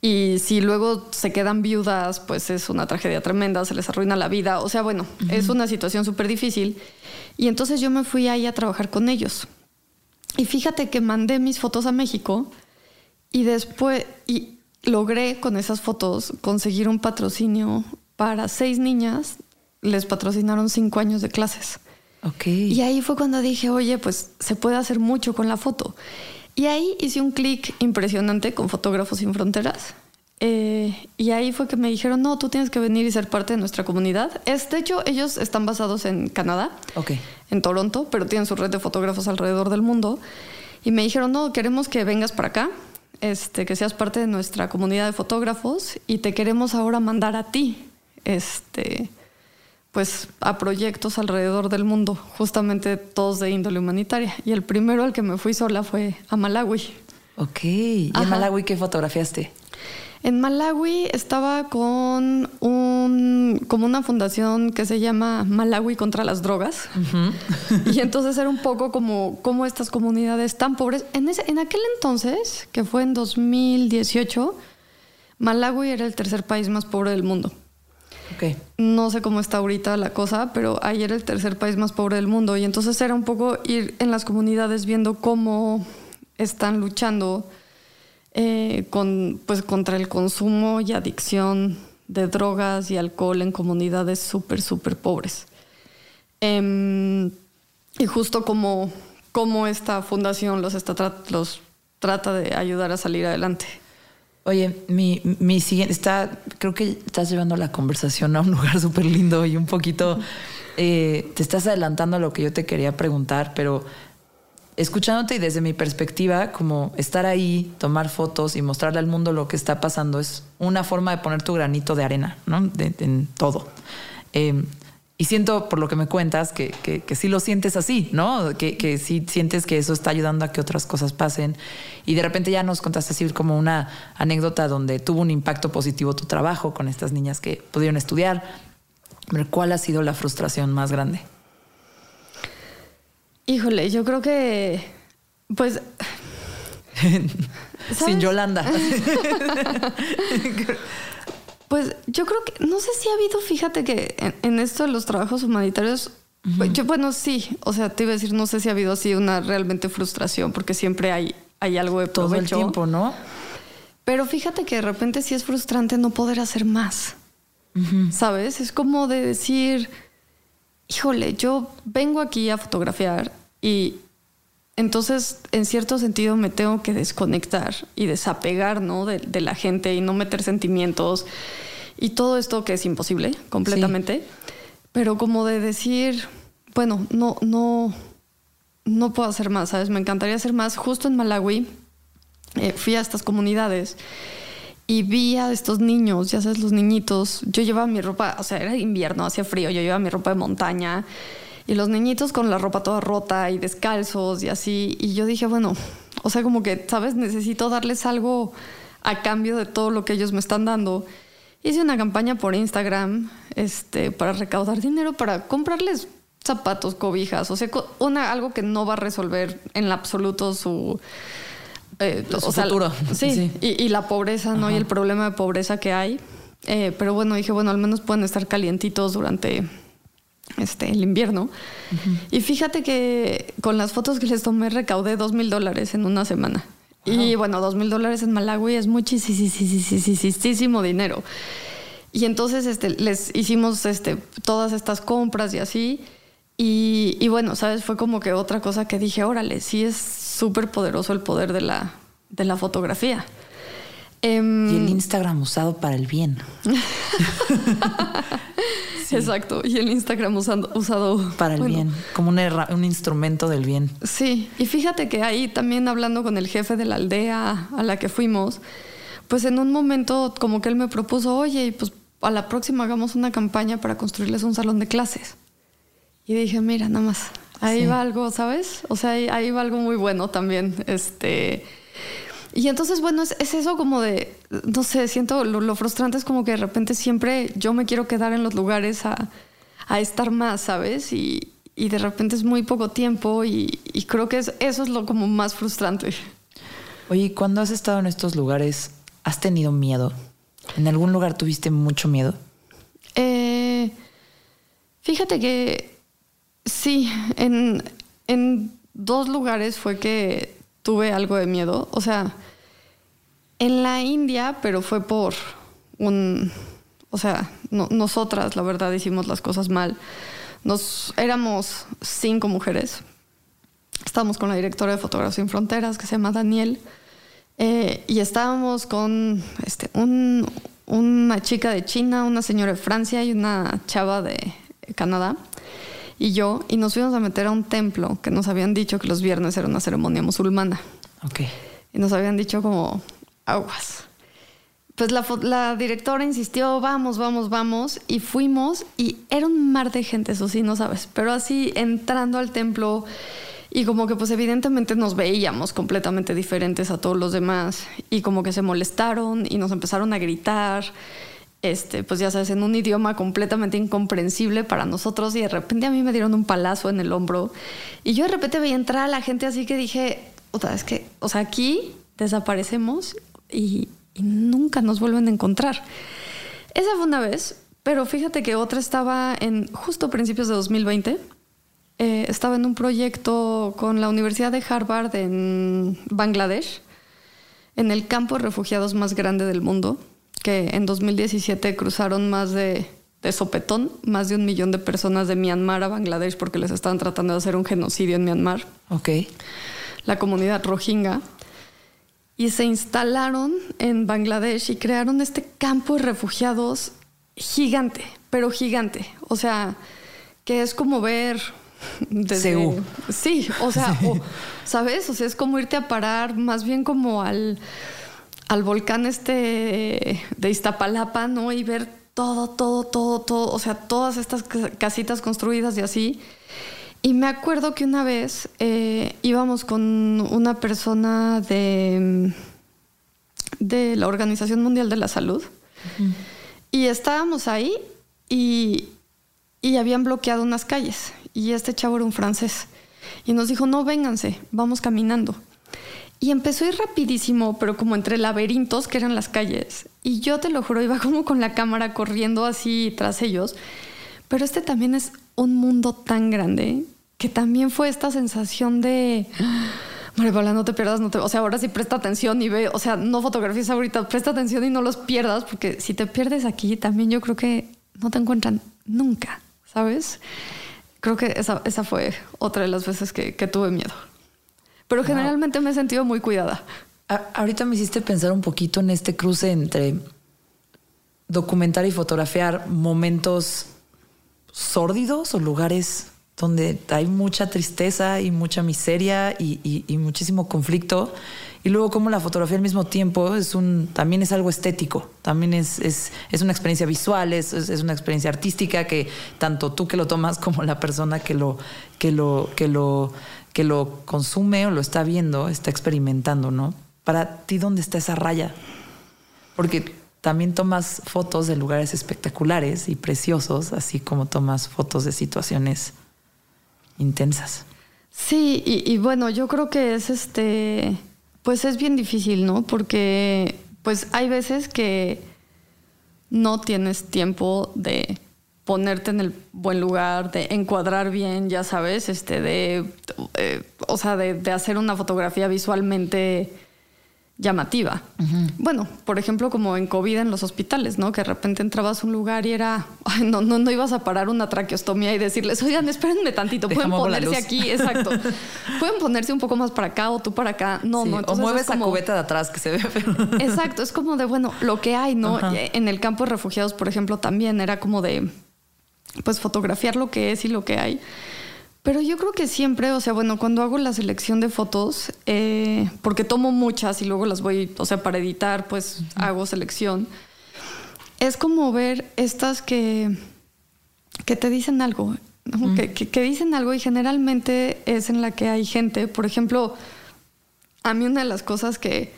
[SPEAKER 4] Y si luego se quedan viudas, pues es una tragedia tremenda, se les arruina la vida. O sea, bueno, es una situación súper difícil. Y entonces yo me fui ahí a trabajar con ellos. Y fíjate que mandé mis fotos a México y después y logré con esas fotos conseguir un patrocinio para seis niñas. Les patrocinaron cinco años de clases. Y ahí fue cuando dije, oye, pues se puede hacer mucho con la foto. Y ahí hice un clic impresionante con Fotógrafos Sin Fronteras. Eh, y ahí fue que me dijeron, no, tú tienes que venir y ser parte de nuestra comunidad. Es, de hecho, ellos están basados en Canadá,
[SPEAKER 3] Ok.
[SPEAKER 4] en Toronto, pero tienen su red de fotógrafos alrededor del mundo. Y me dijeron, no, queremos que vengas para acá, este, que seas parte de nuestra comunidad de fotógrafos y te queremos ahora mandar a ti, este, pues a proyectos alrededor del mundo, justamente todos de índole humanitaria. Y el primero al que me fui sola fue a Malawi.
[SPEAKER 3] Ok. ¿Y
[SPEAKER 4] Ajá.
[SPEAKER 3] en Malawi qué fotografiaste?
[SPEAKER 4] En Malawi estaba con un, como una fundación que se llama Malawi contra las drogas. [laughs] y entonces era un poco como, como estas comunidades tan pobres. En, ese, en aquel entonces, que fue en 2018, Malawi era el tercer país más pobre del mundo. No sé cómo está ahorita la cosa, pero ahí era el tercer país más pobre del mundo. Y entonces era un poco ir en las comunidades viendo cómo están luchando eh, con, pues, contra el consumo y adicción de drogas y alcohol en comunidades súper, súper pobres. Em, y justo como, como esta fundación los, está los trata de ayudar a salir adelante.
[SPEAKER 3] Oye, mi, mi siguiente está, creo que estás llevando la conversación a un lugar [laughs] súper lindo y un poquito eh, te estás adelantando a lo que yo te quería preguntar, pero escuchándote y desde mi perspectiva, como estar ahí, tomar fotos y mostrarle al mundo lo que está pasando es una forma de poner tu granito de arena, ¿no? De- en todo. Eh, y siento, por lo que me cuentas, que, que, sí lo sientes así, ¿no? Que, que sí sientes que eso está ayudando a que otras cosas pasen. Y de repente ya nos contaste así como una anécdota donde tuvo un impacto positivo tu trabajo con estas niñas que pudieron estudiar. ¿cuál ha sido la frustración más grande?
[SPEAKER 4] Híjole, yo creo que, pues, [laughs]
[SPEAKER 3] Sin. Yolanda. [laughs]
[SPEAKER 4] pues yo creo que, no sé si ha habido, fíjate que en, en esto de los trabajos humanitarios, pues, yo, bueno, sí, o sea, te iba a decir, no sé si ha habido así una realmente frustración, porque siempre hay, hay algo de
[SPEAKER 3] Todo el
[SPEAKER 4] provecho.
[SPEAKER 3] tiempo, ¿no?
[SPEAKER 4] Pero fíjate que de repente sí es frustrante no poder hacer más. ¿Sabes? Es como de decir, híjole, yo vengo aquí a fotografiar y entonces en cierto sentido me tengo que desconectar y desapegar, ¿no? De, de la gente y no meter sentimientos y todo esto que es imposible completamente. Pero como de decir, bueno, no, no, no puedo hacer más, ¿sabes? Me encantaría hacer más. Justo en Malawi eh, fui a estas comunidades y vi a estos niños, ya sabes, los niñitos. Yo llevaba mi ropa, o sea, era invierno, hacía frío, yo llevaba mi ropa de montaña y los niñitos con la ropa toda rota y descalzos y así. Y yo dije, bueno, o sea, como que, ¿sabes? Necesito darles algo a cambio de todo lo que ellos me están dando. Hice una campaña por Instagram este, para recaudar dinero para comprarles zapatos, cobijas, o sea, una, algo que no va a resolver en absoluto su, eh,
[SPEAKER 3] Su futuro.
[SPEAKER 4] Sí,
[SPEAKER 3] Sí.
[SPEAKER 4] Y, y la pobreza, ¿no? Y el problema de pobreza que hay. Eh, pero bueno, dije, bueno, al menos pueden estar calientitos durante este, el invierno. Y fíjate que con las fotos que les tomé recaudé dos mil dólares en una semana. Y bueno, dos mil dólares en Malawi es muchísimo dinero. Y entonces este, les hicimos este, todas estas compras y así. Y, y bueno, ¿sabes? Fue como que otra cosa que dije, órale, sí es súper poderoso el poder de la, de la fotografía. Em,
[SPEAKER 3] Y el Instagram usado para el bien. [laughs]
[SPEAKER 4] Exacto. Y el Instagram usando, usado
[SPEAKER 3] Para el
[SPEAKER 4] bueno,
[SPEAKER 3] bien. Como un, un instrumento del bien.
[SPEAKER 4] Sí, y fíjate que ahí también hablando con el jefe de la aldea a la que fuimos, pues en un momento como que él me propuso, oye, pues a la próxima hagamos una campaña para construirles un salón de clases. Y dije, mira, nada más, ahí
[SPEAKER 3] Sí.
[SPEAKER 4] va algo, ¿sabes? O sea, ahí, ahí va algo muy bueno también. Este. Y entonces, bueno, es, es eso como de, no sé, siento lo, lo frustrante es como que de repente siempre yo me quiero quedar en los lugares a, a estar más, ¿sabes? Y, y de repente es muy poco tiempo y, y creo que es- eso es lo como más frustrante.
[SPEAKER 3] Oye, ¿y cuando has estado en estos lugares, has tenido miedo? ¿En algún lugar tuviste mucho miedo?
[SPEAKER 4] Eh, fíjate que sí, en, en dos lugares fue que tuve algo de miedo. O sea, en la India, pero fue por un... O sea, no- nosotras, la verdad, hicimos las cosas mal. Nos éramos cinco mujeres. Estábamos con la directora de Fotografía Sin Fronteras, que se llama Daniel. Eh, y estábamos con este, un- una chica de China, una señora de Francia y una chava de Canadá. Y yo, y nos fuimos a meter a un templo que nos habían dicho que los viernes era una ceremonia musulmana.
[SPEAKER 3] Ok.
[SPEAKER 4] Y nos habían dicho como aguas. Pues la, la directora insistió, vamos, vamos, vamos. Y fuimos y era un mar de gente, eso sí, no sabes. Pero así entrando al templo y como que pues evidentemente nos veíamos completamente diferentes a todos los demás. Y como que se molestaron y nos empezaron a gritar. Este, pues ya sabes, en un idioma completamente incomprensible para nosotros. Y de repente a mí me dieron un palazo en el hombro. Y yo de repente veía entrar a la gente así que dije, otra vez que, o sea, aquí desaparecemos y, nunca nos vuelven a encontrar. Esa fue una vez, pero fíjate que otra estaba en justo principios de 2020. Eh, estaba en un proyecto con la Universidad de Harvard en Bangladesh, en el campo de refugiados más grande del mundo, que en 2017 cruzaron más de, de sopetón, más de un millón de personas de Myanmar a Bangladesh porque les estaban tratando de hacer un genocidio en Myanmar
[SPEAKER 3] Ok.
[SPEAKER 4] la comunidad rohingya, y se instalaron en Bangladesh y crearon este campo de refugiados gigante, pero gigante. O sea, que es como ver desde...
[SPEAKER 3] Seúl.
[SPEAKER 4] Sí, o sea, o- [laughs] ¿sabes? O sea, es como irte a parar más bien como al, al volcán este de Iztapalapa, ¿no? Y ver todo, todo, todo, todo, o sea, todas estas ca- casitas construidas y así. Y me acuerdo que una vez eh, íbamos con una persona de, de la Organización Mundial de la Salud y estábamos ahí y, y habían bloqueado unas calles y este chavo era un francés y nos dijo, no, vénganse, vamos caminando. Y empezó ir rapidísimo, pero como entre laberintos que eran las calles. Y yo te lo juro, iba como con la cámara corriendo así tras ellos. Pero este también es un mundo tan grande que también fue esta sensación de... María Paula, no te pierdas, no te... O sea, ahora sí presta atención y ve, o sea, no fotografías ahorita, presta atención y no los pierdas, porque si te pierdes aquí, también yo creo que no te encuentran nunca, ¿sabes? Creo que esa, fue otra de las veces que tuve miedo. Pero generalmente me he sentido muy cuidada.
[SPEAKER 3] A- ahorita me hiciste pensar un poquito en este cruce entre documentar y fotografiar momentos sórdidos o lugares donde hay mucha tristeza y mucha miseria y, y- y muchísimo conflicto. Y luego como la fotografía al mismo tiempo es un, también es algo estético, también es, es, es una experiencia visual, es, es- es una experiencia artística que tanto tú que lo tomas como la persona que lo, que lo, que lo, que lo consume o lo está viendo, está experimentando, ¿no? Para ti, ¿dónde está esa raya? Porque también tomas fotos de lugares espectaculares y preciosos, así como tomas fotos de situaciones intensas.
[SPEAKER 4] Sí, y, y bueno, yo creo que es este, pues es bien difícil, ¿no? Porque pues hay veces que no tienes tiempo de ponerte en el buen lugar, de encuadrar bien, ya sabes, este, de, eh, o sea, de, de hacer una fotografía visualmente llamativa. Bueno, por ejemplo, como en COVID en los hospitales, ¿no? Que de repente entrabas a un lugar y era, ay, no, no, no ibas a parar una traqueostomía y decirles, oigan, espérenme tantito, pueden ponerse aquí, exacto. [laughs] pueden ponerse un poco más para acá o tú para acá. No, no.
[SPEAKER 3] o mueves esa cubeta de atrás que se ve.
[SPEAKER 4] exacto, es como de, bueno, lo que hay, ¿no? En el campo de refugiados, por ejemplo, también era como de, pues fotografiar lo que es y lo que hay. Pero yo creo que siempre, o sea, bueno, cuando hago la selección de fotos, eh, porque tomo muchas y luego las voy, o sea, para editar, pues hago selección, es como ver estas que, que te dicen algo, que, dicen algo y generalmente es en la que hay gente. Por ejemplo, a mí una de las cosas que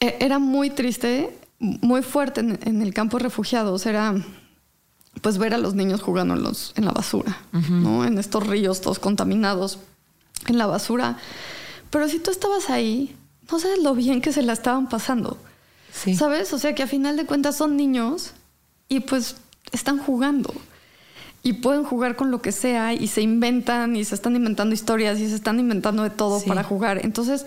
[SPEAKER 4] e, era muy triste, muy fuerte en, en el campo de refugiados, era pues ver a los niños jugando en, los, en la basura, ¿no? En estos ríos todos contaminados, en la basura. Pero si tú estabas ahí, no sabes lo bien que se la estaban pasando. ¿Sabes? O sea que a final de cuentas son niños y pues están jugando. Y pueden jugar con lo que sea y se inventan y se están inventando historias y se están inventando de todo para jugar. Entonces,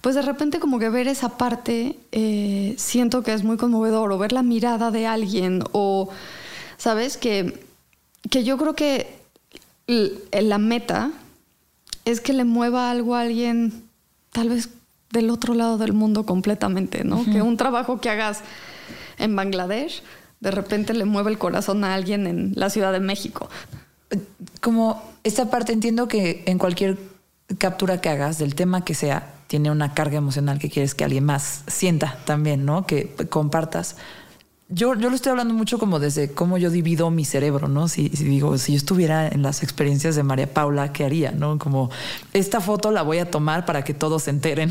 [SPEAKER 4] pues de repente como que ver esa parte eh, siento que es muy conmovedor o ver la mirada de alguien o ¿sabes? Que, que yo creo que la meta es que le mueva algo a alguien, tal vez del otro lado del mundo completamente, ¿no? Que un trabajo que hagas en Bangladesh, de repente le mueve el corazón a alguien en la Ciudad de México.
[SPEAKER 3] Como esta parte, entiendo que en cualquier captura que hagas, del tema que sea, tiene una carga emocional que quieres que alguien más sienta también, ¿no? Que compartas yo, yo lo estoy hablando mucho como desde cómo yo divido mi cerebro, ¿no? Si, digo, si yo estuviera en las experiencias de María Paula, ¿qué haría? ¿No? Como esta foto la voy a tomar para que todos se enteren.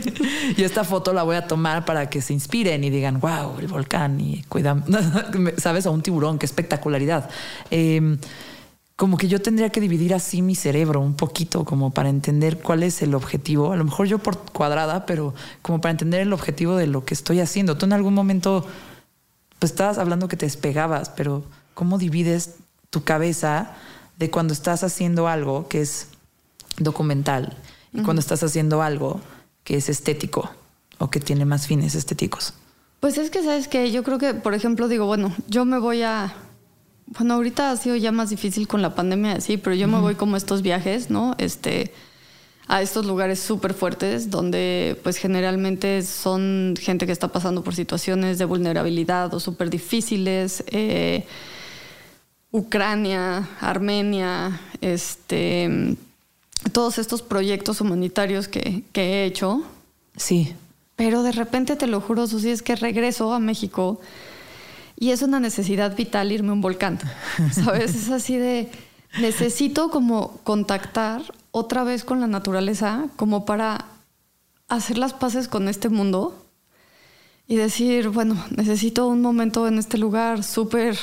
[SPEAKER 3] [laughs] y esta foto la voy a tomar para que se inspiren y digan, wow, el volcán y cuidan, [laughs] ¿sabes? A un tiburón, qué espectacularidad. Em, como que yo tendría que dividir así mi cerebro un poquito, como para entender cuál es el objetivo. A lo mejor yo por cuadrada, pero como para entender el objetivo de lo que estoy haciendo. Tú en algún momento pues estabas hablando que te despegabas, pero ¿cómo divides tu cabeza de cuando estás haciendo algo que es documental y cuando estás haciendo algo que es estético o que tiene más fines estéticos?
[SPEAKER 4] Pues es que, ¿sabes que Yo creo que, por ejemplo, digo, bueno, yo me voy a... Bueno, ahorita ha sido ya más difícil con la pandemia, sí, pero yo me voy como estos viajes, ¿no? Este a estos lugares súper fuertes donde pues generalmente son gente que está pasando por situaciones de vulnerabilidad o súper difíciles. Eh, Ucrania, Armenia, este, todos estos proyectos humanitarios que, he hecho.
[SPEAKER 3] Sí.
[SPEAKER 4] Pero de repente, te lo juro, Susi, es que regreso a México y es una necesidad vital irme a un volcán. [laughs] ¿Sabes? es así de necesito como contactar otra vez con la naturaleza, como para hacer las paces con este mundo y decir, bueno, necesito un momento en este lugar súper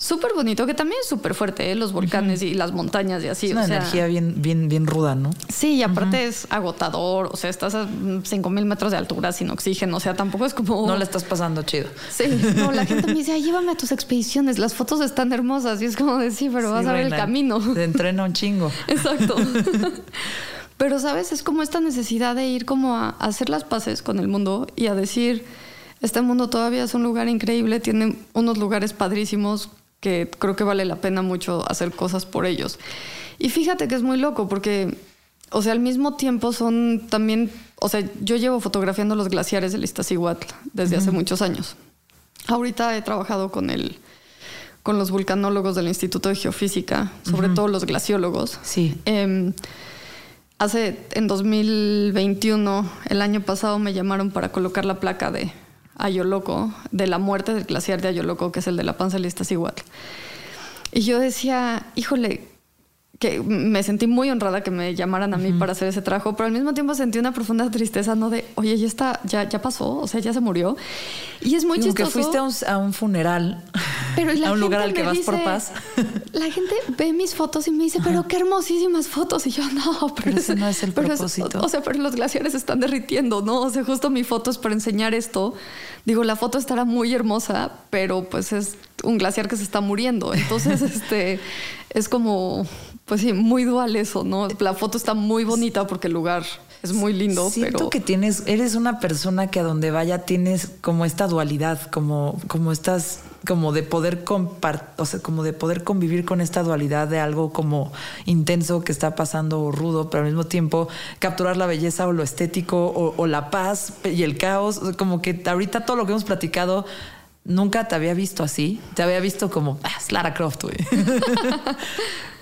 [SPEAKER 4] súper bonito, que también es súper fuerte, ¿eh? los volcanes y las montañas y así.
[SPEAKER 3] Es una energía bien, bien, bien ruda, ¿no?
[SPEAKER 4] Sí, y aparte es agotador, o sea, estás a 5000 metros de altura sin oxígeno, o sea, tampoco es como...
[SPEAKER 3] No le estás pasando chido.
[SPEAKER 4] Sí, no, la gente me dice, llévame a tus expediciones, las fotos están hermosas, y es como decir, pero vas a ver el camino.
[SPEAKER 3] Te entrena un chingo.
[SPEAKER 4] Exacto. [laughs] pero, ¿sabes? Es como esta necesidad de ir como a hacer las paces con el mundo y a decir... Este mundo todavía es un lugar increíble, tiene unos lugares padrísimos que creo que vale la pena mucho hacer cosas por ellos. Y fíjate que es muy loco porque, o sea, al mismo tiempo son también, o sea, yo llevo fotografiando los glaciares del Iztaccíhuatl desde hace muchos años. Ahorita he trabajado con el con los vulcanólogos del Instituto de Geofísica, sobre todo los glaciólogos.
[SPEAKER 3] Sí.
[SPEAKER 4] Em, hace, en 2021, el año pasado, me llamaron para colocar la placa de Ayoloco, de la muerte del glaciar de Ayoloco, que es el de la panza de igual. Y yo decía, híjole, que me sentí muy honrada que me llamaran a mí para hacer ese trabajo, pero al mismo tiempo sentí una profunda tristeza, ¿no? De, oye, ya está, ya, ya pasó, o sea, ya se murió. Y es muy chistoso.
[SPEAKER 3] que fuiste a un, funeral, pero [laughs] a un lugar al que vas por paz. [laughs]
[SPEAKER 4] La gente ve mis fotos y me dice, pero qué hermosísimas fotos. Y yo, no,
[SPEAKER 3] pero, ese no es el propósito.
[SPEAKER 4] o sea, pero los glaciares están derritiendo, ¿no? O sea, justo mi foto es para enseñar esto. Digo, la foto estará muy hermosa, pero pues es un glaciar que se está muriendo. Entonces, [laughs] este, es como pues sí, muy dual eso, ¿no? La foto está muy bonita porque el lugar es muy lindo,
[SPEAKER 3] Siento
[SPEAKER 4] pero
[SPEAKER 3] que tienes, eres una persona que a donde vaya tienes como esta dualidad, como, como estas, como de poder compartir, o sea, como de poder convivir con esta dualidad de algo como intenso que está pasando o rudo, pero al mismo tiempo capturar la belleza o lo estético o, o la paz y el caos. O sea, como que ahorita todo lo que hemos platicado nunca te había visto así. Te había visto como, ah, es Lara Croft, güey. [laughs]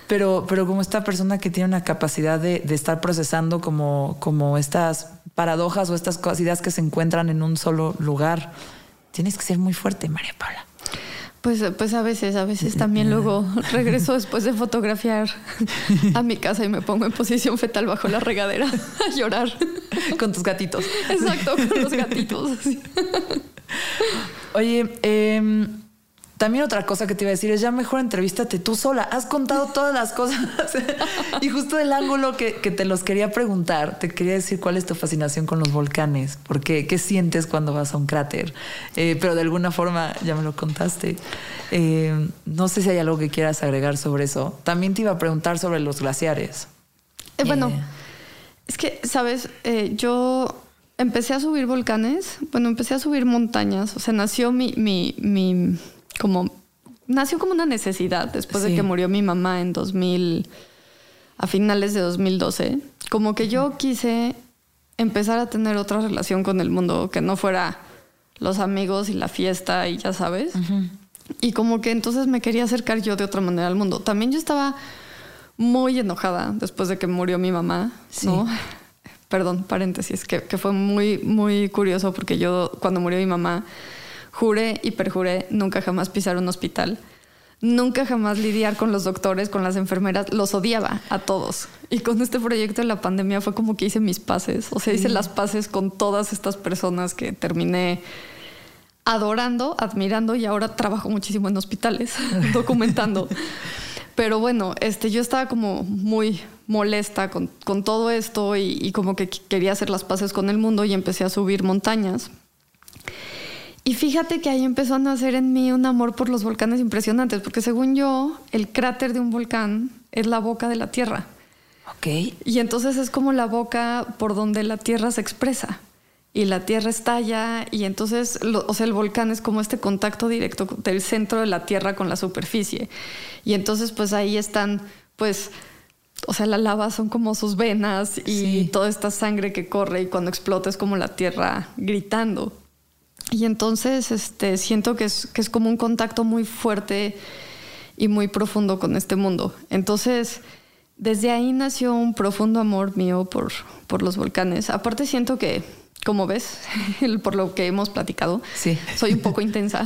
[SPEAKER 3] pero, pero como esta persona que tiene una capacidad de, de estar procesando como, como estas paradojas o estas cosas, ideas que se encuentran en un solo lugar. Tienes que ser muy fuerte, María Paula.
[SPEAKER 4] Pues, pues a veces, a veces también [laughs] luego regreso después de fotografiar a mi casa y me pongo en posición fetal bajo la regadera a llorar.
[SPEAKER 3] Con tus gatitos.
[SPEAKER 4] Exacto, con los gatitos. así.
[SPEAKER 3] Oye, eh, también otra cosa que te iba a decir es ya mejor entrevístate tú sola. Has contado [laughs] todas las cosas. [laughs] y justo el ángulo que, que, te los quería preguntar, te quería decir cuál es tu fascinación con los volcanes. Porque qué sientes cuando vas a un cráter. Eh, pero de alguna forma ya me lo contaste. Eh, no sé si hay algo que quieras agregar sobre eso. También te iba a preguntar sobre los glaciares.
[SPEAKER 4] Eh, bueno, es que, sabes, yo empecé a subir volcanes. Bueno, empecé a subir montañas. O sea, nació mi, mi, mi como nació como una necesidad después
[SPEAKER 3] Sí.
[SPEAKER 4] de que murió mi mamá en 2000 a finales de 2012 como que yo quise empezar a tener otra relación con el mundo que no fuera los amigos y la fiesta y ya sabes. Y como que entonces me quería acercar yo de otra manera al mundo. También yo estaba muy enojada después de que murió mi mamá
[SPEAKER 3] Sí.
[SPEAKER 4] no [laughs] perdón paréntesis que, que fue muy muy curioso porque yo cuando murió mi mamá juré y perjuré nunca jamás pisar un hospital. Nunca jamás lidiar con los doctores, con las enfermeras, los odiaba a todos. Y con este proyecto de la pandemia fue como que hice mis paces, o sea, hice las paces con todas estas personas que terminé adorando, admirando y ahora trabajo muchísimo en hospitales, [laughs] documentando. Pero bueno, este, yo estaba como muy molesta con, con todo esto y, y como que qu- quería hacer las paces con el mundo y empecé a subir montañas. Y fíjate que ahí empezó a nacer en mí un amor por los volcanes impresionantes, porque según yo, el cráter de un volcán es la boca de la Tierra.
[SPEAKER 3] Ok.
[SPEAKER 4] Y entonces es como la boca por donde la Tierra se expresa. Y la Tierra estalla y entonces, lo- o sea, el volcán es como este contacto directo del centro de la Tierra con la superficie. Y entonces, pues ahí están, pues, o sea, la lava son como sus venas y
[SPEAKER 3] Sí.
[SPEAKER 4] toda esta sangre que corre y cuando explota es como la Tierra gritando. Y entonces, este, siento que es, que es como un contacto muy fuerte y muy profundo con este mundo. Entonces, desde ahí nació un profundo amor mío por, por los volcanes. Aparte siento que, como ves, [laughs] por lo que hemos platicado,
[SPEAKER 3] Sí.
[SPEAKER 4] soy un poco intensa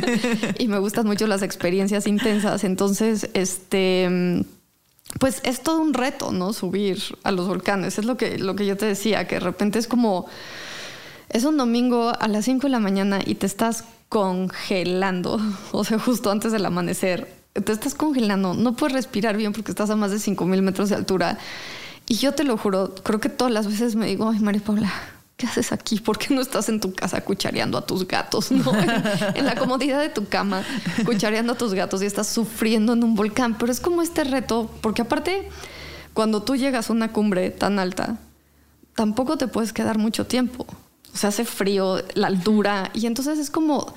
[SPEAKER 4] [laughs] y me gustan mucho las experiencias intensas. Entonces, este, pues es todo un reto, ¿no? Subir a los volcanes. Es lo que, lo que yo te decía, que de repente es como, es un domingo a las 5 de la mañana y te estás congelando, [laughs] o sea, justo antes del amanecer, te estás congelando, no puedes respirar bien porque estás a más de 5 mil metros de altura. Y yo te lo juro, creo que todas las veces me digo, ay, María Paula, ¿qué haces aquí? ¿Por qué no estás en tu casa cuchareando a tus gatos? [laughs] en la comodidad de tu cama, cuchareando a tus gatos y estás sufriendo en un volcán. Pero es como este reto, porque aparte, cuando tú llegas a una cumbre tan alta, tampoco te puedes quedar mucho tiempo. O sea, hace frío, la altura, y entonces es como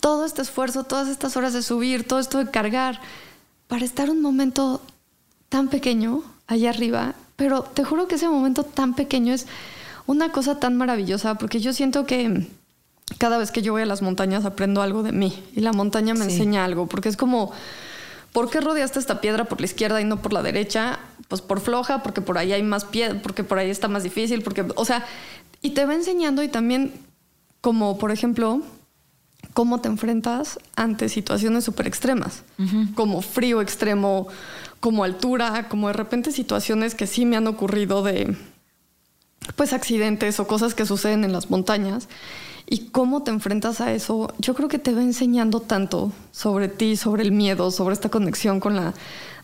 [SPEAKER 4] todo este esfuerzo, todas estas horas de subir, todo esto de cargar, para estar un momento tan pequeño allá arriba. Pero te juro que ese momento tan pequeño es una cosa tan maravillosa, porque yo siento que cada vez que yo voy a las montañas aprendo algo de mí, y la montaña me
[SPEAKER 3] Sí.
[SPEAKER 4] enseña algo, porque es como... ¿Por qué rodeaste esta piedra por la izquierda y no por la derecha? Pues por floja, porque por ahí hay más piedra, porque por ahí está más difícil, porque, o sea, y te va enseñando y también, como por ejemplo, cómo te enfrentas ante situaciones súper extremas, como frío extremo, como altura, como de repente situaciones que sí me han ocurrido de, pues, accidentes o cosas que suceden en las montañas. Y cómo te enfrentas a eso, yo creo que te va enseñando tanto sobre ti, sobre el miedo, sobre esta conexión con la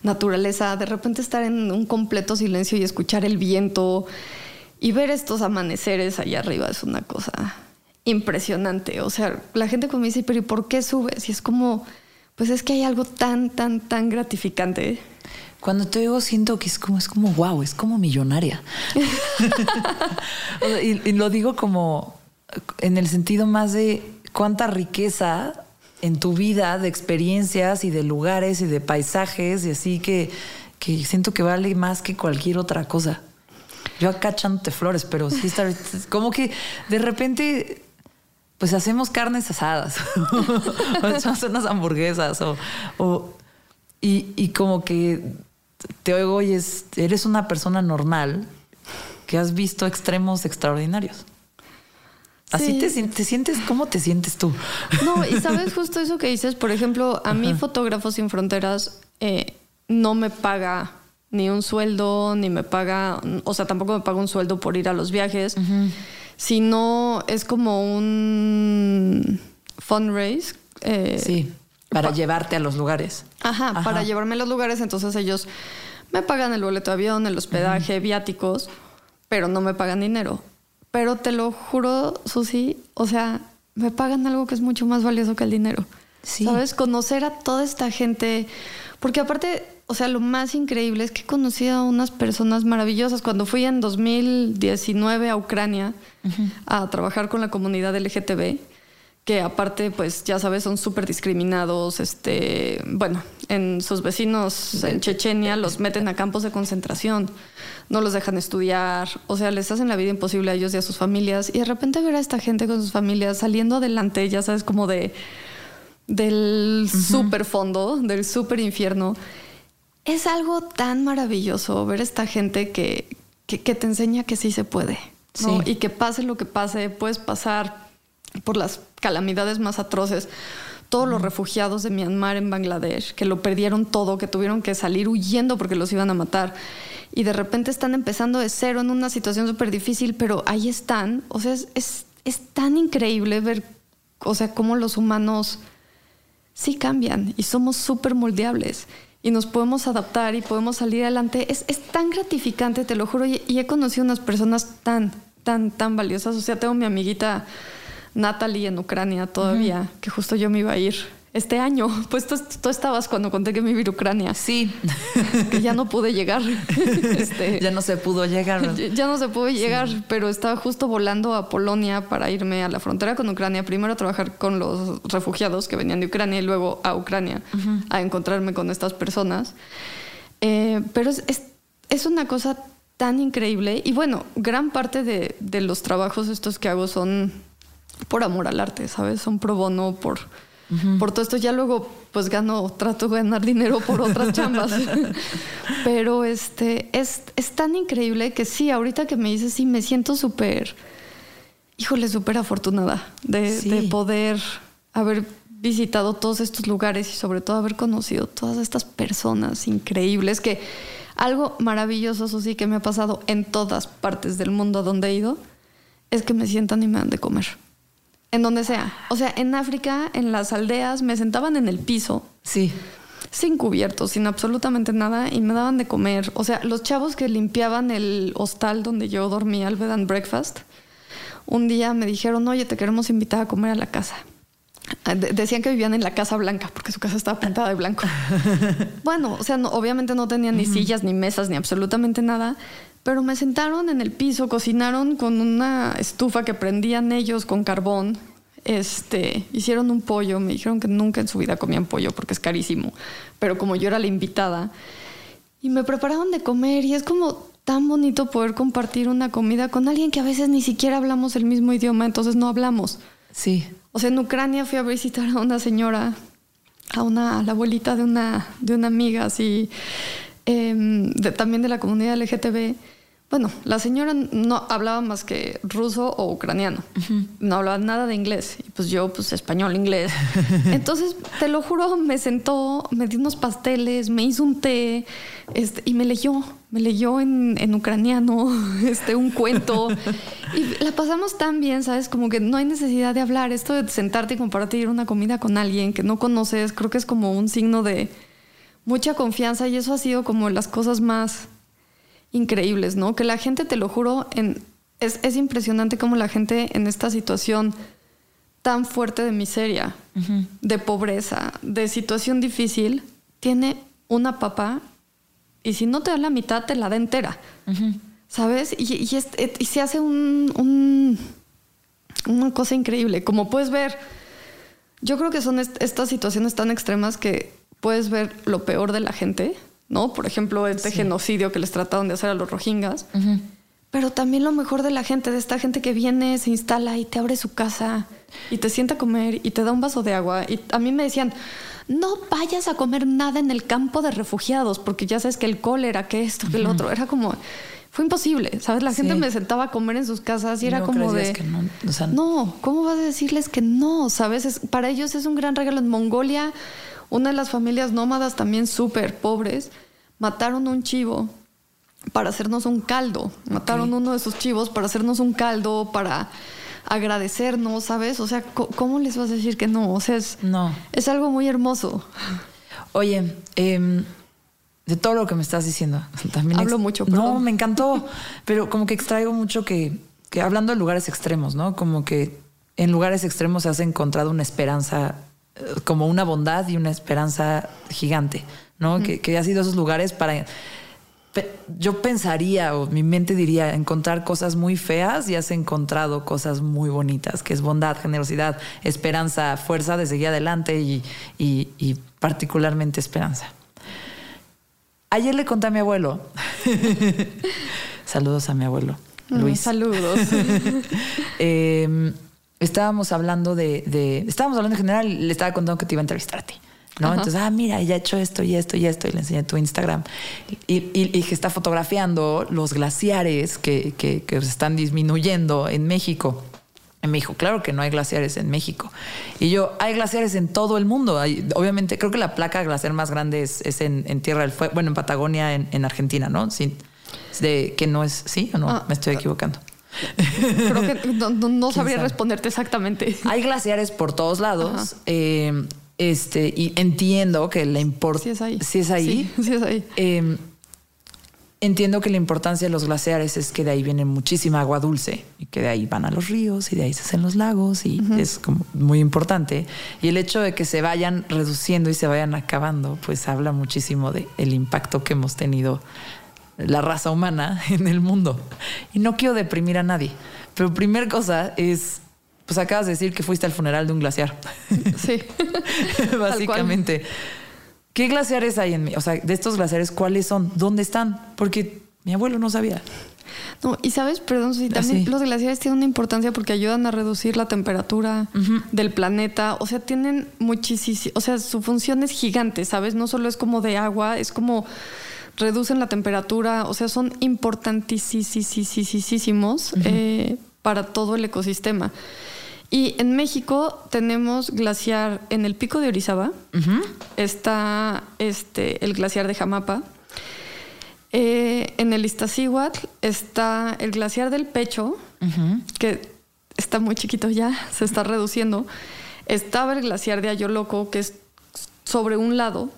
[SPEAKER 4] naturaleza. De repente estar en un completo silencio y escuchar el viento y ver estos amaneceres allá arriba es una cosa impresionante. O sea, la gente me dice, pero ¿y por qué subes? Y es como, pues es que hay algo tan, tan, tan gratificante.
[SPEAKER 3] Cuando te oigo siento que es como, es como, wow, es como millonaria. [laughs] [laughs] y, y, lo digo como en el sentido más de cuánta riqueza en tu vida de experiencias y de lugares y de paisajes y así que, que siento que vale más que cualquier otra cosa. Yo acá echándote flores, pero sí está como que de repente pues hacemos carnes asadas [laughs] o echamos unas hamburguesas o, o y, y, como que te oigo y es, eres una persona normal que has visto extremos extraordinarios. Así te, te, sientes, ¿cómo te sientes tú?
[SPEAKER 4] No, y sabes justo eso que dices, por ejemplo, a mí Fotógrafos Sin Fronteras eh, no me paga ni un sueldo, ni me paga, o sea, tampoco me paga un sueldo por ir a los viajes, sino es como un fundraise.
[SPEAKER 3] Eh, sí, para pa llevarte a los lugares.
[SPEAKER 4] Ajá, ajá, para llevarme a los lugares, entonces ellos me pagan el boleto de avión, el hospedaje, viáticos, pero no me pagan dinero. Pero te lo juro, Susi, o sea, me pagan algo que es mucho más valioso que el dinero. Sí. ¿Sabes? Conocer a toda esta gente. Porque aparte, o sea, lo más increíble es que he conocido a unas personas maravillosas. Cuando fui en 2019 a Ucrania uh -huh. a trabajar con la comunidad LGTB, que aparte, pues ya sabes, son súper discriminados. Este, bueno, en sus vecinos en Chechenia los meten a campos de concentración, no los dejan estudiar, o sea, les hacen la vida imposible a ellos y a sus familias. Y de repente ver a esta gente con sus familias saliendo adelante, ya sabes, como de del uh -huh. súper fondo, del súper infierno. Es algo tan maravilloso ver a esta gente que, que, que te enseña que sí se puede. ¿no? Sí. Y que pase lo que pase, puedes pasar por las calamidades más atroces. Todos los refugiados de Myanmar en Bangladesh, que lo perdieron todo, que tuvieron que salir huyendo porque los iban a matar. Y de repente están empezando de cero en una situación súper difícil, pero ahí están. O sea, es, es, es, tan increíble ver, o sea, cómo los humanos sí cambian y somos súper moldeables y nos podemos adaptar y podemos salir adelante. Es, es tan gratificante, te lo juro. Y, y he conocido unas personas tan, tan, tan valiosas. O sea, tengo mi amiguita Natalie en Ucrania todavía, uh -huh. que justo yo me iba a ir este año. [laughs] Pues tú, tú, estabas cuando conté que me iba a Ucrania.
[SPEAKER 3] Sí. [laughs]
[SPEAKER 4] Que ya no pude llegar. [laughs]
[SPEAKER 3] este, ya no se pudo llegar.
[SPEAKER 4] Ya no se pudo llegar, sí. pero estaba justo volando a Polonia para irme a la frontera con Ucrania. Primero a trabajar con los refugiados que venían de Ucrania y luego a Ucrania uh -huh. a encontrarme con estas personas. Eh, pero es, es, es una cosa tan increíble. Y bueno, gran parte de, de los trabajos estos que hago son por amor al arte, ¿sabes? Son pro bono por, uh -huh. por todo esto. Ya luego, pues gano, trato de ganar dinero por otras [laughs] chambas. Pero este es, es tan increíble que sí, ahorita que me dices, sí, me siento súper, híjole, súper afortunada de, sí. de poder haber visitado todos estos lugares y sobre todo haber conocido todas estas personas increíbles que algo maravilloso, eso sí, que me ha pasado en todas partes del mundo donde he ido, es que me sientan y me dan de comer en donde sea. O sea, en África, en las aldeas, me sentaban en el piso.
[SPEAKER 3] Sí.
[SPEAKER 4] Sin cubiertos, sin absolutamente nada, y me daban de comer. O sea, los chavos que limpiaban el hostal donde yo dormía, el bed and breakfast, un día me dijeron, oye, te queremos invitar a comer a la casa. De decían que vivían en la Casa Blanca, porque su casa estaba pintada de blanco. [laughs] bueno, o sea, no, obviamente no tenían ni sillas, ni mesas, ni absolutamente nada. Pero me sentaron en el piso, cocinaron con una estufa que prendían ellos con carbón. Este, hicieron un pollo, me dijeron que nunca en su vida comían pollo porque es carísimo, pero como yo era la invitada y me prepararon de comer y es como tan bonito poder compartir una comida con alguien que a veces ni siquiera hablamos el mismo idioma, entonces no hablamos.
[SPEAKER 3] Sí.
[SPEAKER 4] O sea, en Ucrania fui a visitar a una señora, a una a la abuelita de una de una amiga así de, también de la comunidad LGTB. Bueno, la señora no hablaba más que ruso o ucraniano. Uh -huh. No hablaba nada de inglés. Y pues yo, pues español, inglés. [laughs] Entonces, te lo juro, me sentó, me dio unos pasteles, me hizo un té este, y me leyó. Me leyó en, en ucraniano [laughs] este, un cuento. y la pasamos tan bien, ¿sabes? Como que no hay necesidad de hablar. Esto de sentarte y compartir una comida con alguien que no conoces, creo que es como un signo de mucha confianza y eso ha sido como las cosas más increíbles, ¿no? Que la gente, te lo juro, en, es, es, impresionante como la gente en esta situación tan fuerte de miseria, uh -huh. de pobreza, de situación difícil, tiene una papá y si no te da la mitad, te la da entera. ¿Sabes? Y, y, es- et- y se hace un, un- una cosa increíble. Como puedes ver, yo creo que son est- estas situaciones tan extremas que puedes ver lo peor de la gente, ¿no? Por ejemplo, este genocidio que les trataron de hacer a los rohingyas. Pero también lo mejor de la gente, de esta gente que viene, se instala y te abre su casa y te sienta a comer y te da un vaso de agua. Y a mí me decían, no vayas a comer nada en el campo de refugiados, porque ya sabes que el cólera, que esto, que el otro. Era como, fue imposible, ¿sabes? La gente me sentaba a comer en sus casas y,
[SPEAKER 3] Y
[SPEAKER 4] era
[SPEAKER 3] no
[SPEAKER 4] como de...
[SPEAKER 3] que no, o sea,
[SPEAKER 4] no, ¿cómo vas a decirles que no? ¿Sabes? Es- para ellos es un gran regalo. En Mongolia, una de las familias nómadas también súper pobres, mataron un chivo para hacernos un caldo. Mataron uno de sus chivos para hacernos un caldo, para agradecernos, ¿sabes? O sea, ¿cómo les vas a decir que no? O sea, es,
[SPEAKER 3] No.
[SPEAKER 4] es algo muy hermoso.
[SPEAKER 3] Oye, em, de todo lo que me estás diciendo, [laughs] también
[SPEAKER 4] Hablo mucho,
[SPEAKER 3] No, me encantó, [laughs] pero como que extraigo mucho que, que hablando de lugares extremos, ¿no? Como que en lugares extremos se has encontrado una esperanza, como una bondad y una esperanza gigante, ¿no? que, que ha sido esos lugares para yo pensaría o mi mente diría encontrar cosas muy feas y has encontrado cosas muy bonitas, que es bondad, generosidad, esperanza, fuerza de seguir adelante y, y- y particularmente esperanza. Ayer le conté a mi abuelo. [laughs] Saludos a mi abuelo,
[SPEAKER 4] Mm,
[SPEAKER 3] Luis.
[SPEAKER 4] Saludos. [laughs]
[SPEAKER 3] Eh, estábamos hablando de, de- Estábamos hablando en general y le estaba contando que te iba a entrevistar a ti. ¿no?
[SPEAKER 4] Ajá.
[SPEAKER 3] Entonces, ah, mira, ya he hecho esto y esto y esto, y le enseñé tu Instagram. Y, y- y que está fotografiando los glaciares que, que- que se están disminuyendo en México. Y me dijo, claro que no hay glaciares en México. Y yo, hay glaciares en todo el mundo. Hay- obviamente, creo que la placa glaciar más grande es, es en, en Tierra del Fuego, bueno, en Patagonia, en, en Argentina, ¿no? Sí, de, que no es, ¿sí o no?
[SPEAKER 4] Ah,
[SPEAKER 3] me estoy equivocando.
[SPEAKER 4] Creo que no, sabría
[SPEAKER 3] sabe?
[SPEAKER 4] responderte exactamente.
[SPEAKER 3] Hay glaciares por todos lados. eh, este, y entiendo que la importancia.
[SPEAKER 4] Sí es ahí.
[SPEAKER 3] Sí es ahí.
[SPEAKER 4] Sí, sí es ahí.
[SPEAKER 3] Eh, entiendo que la importancia de los glaciares es que de ahí viene muchísima agua dulce y que de ahí van a los ríos y de ahí se hacen los lagos y es como muy importante. Y el hecho de que se vayan reduciendo y se vayan acabando, pues habla muchísimo de el impacto que hemos tenido la raza humana [laughs] en el mundo. Y no quiero deprimir a nadie, pero primer cosa es, pues acabas de decir que fuiste al funeral de un glaciar. [laughs]
[SPEAKER 4] Sí. [laughs]
[SPEAKER 3] Básicamente. ¿Qué glaciares hay en mí? O sea, de estos glaciares, ¿cuáles son? ¿Dónde están? Porque mi abuelo no sabía.
[SPEAKER 4] No, y sabes, perdón, sí, también
[SPEAKER 3] sí.
[SPEAKER 4] los glaciares tienen una importancia porque ayudan a reducir la temperatura del planeta. O sea, tienen muchísimo, o sea, su función es gigante, ¿sabes? No solo es como de agua, es como reducen la temperatura, o sea, son importantísimos eh, para todo el ecosistema. Y en México tenemos glaciar en el pico de Orizaba, está este, el glaciar de Jamapa, eh, en el Iztaccíhuatl está el glaciar del Pecho, que está muy chiquito ya, [laughs] se está reduciendo. Estaba el glaciar de Ayoloco, que es sobre un lado.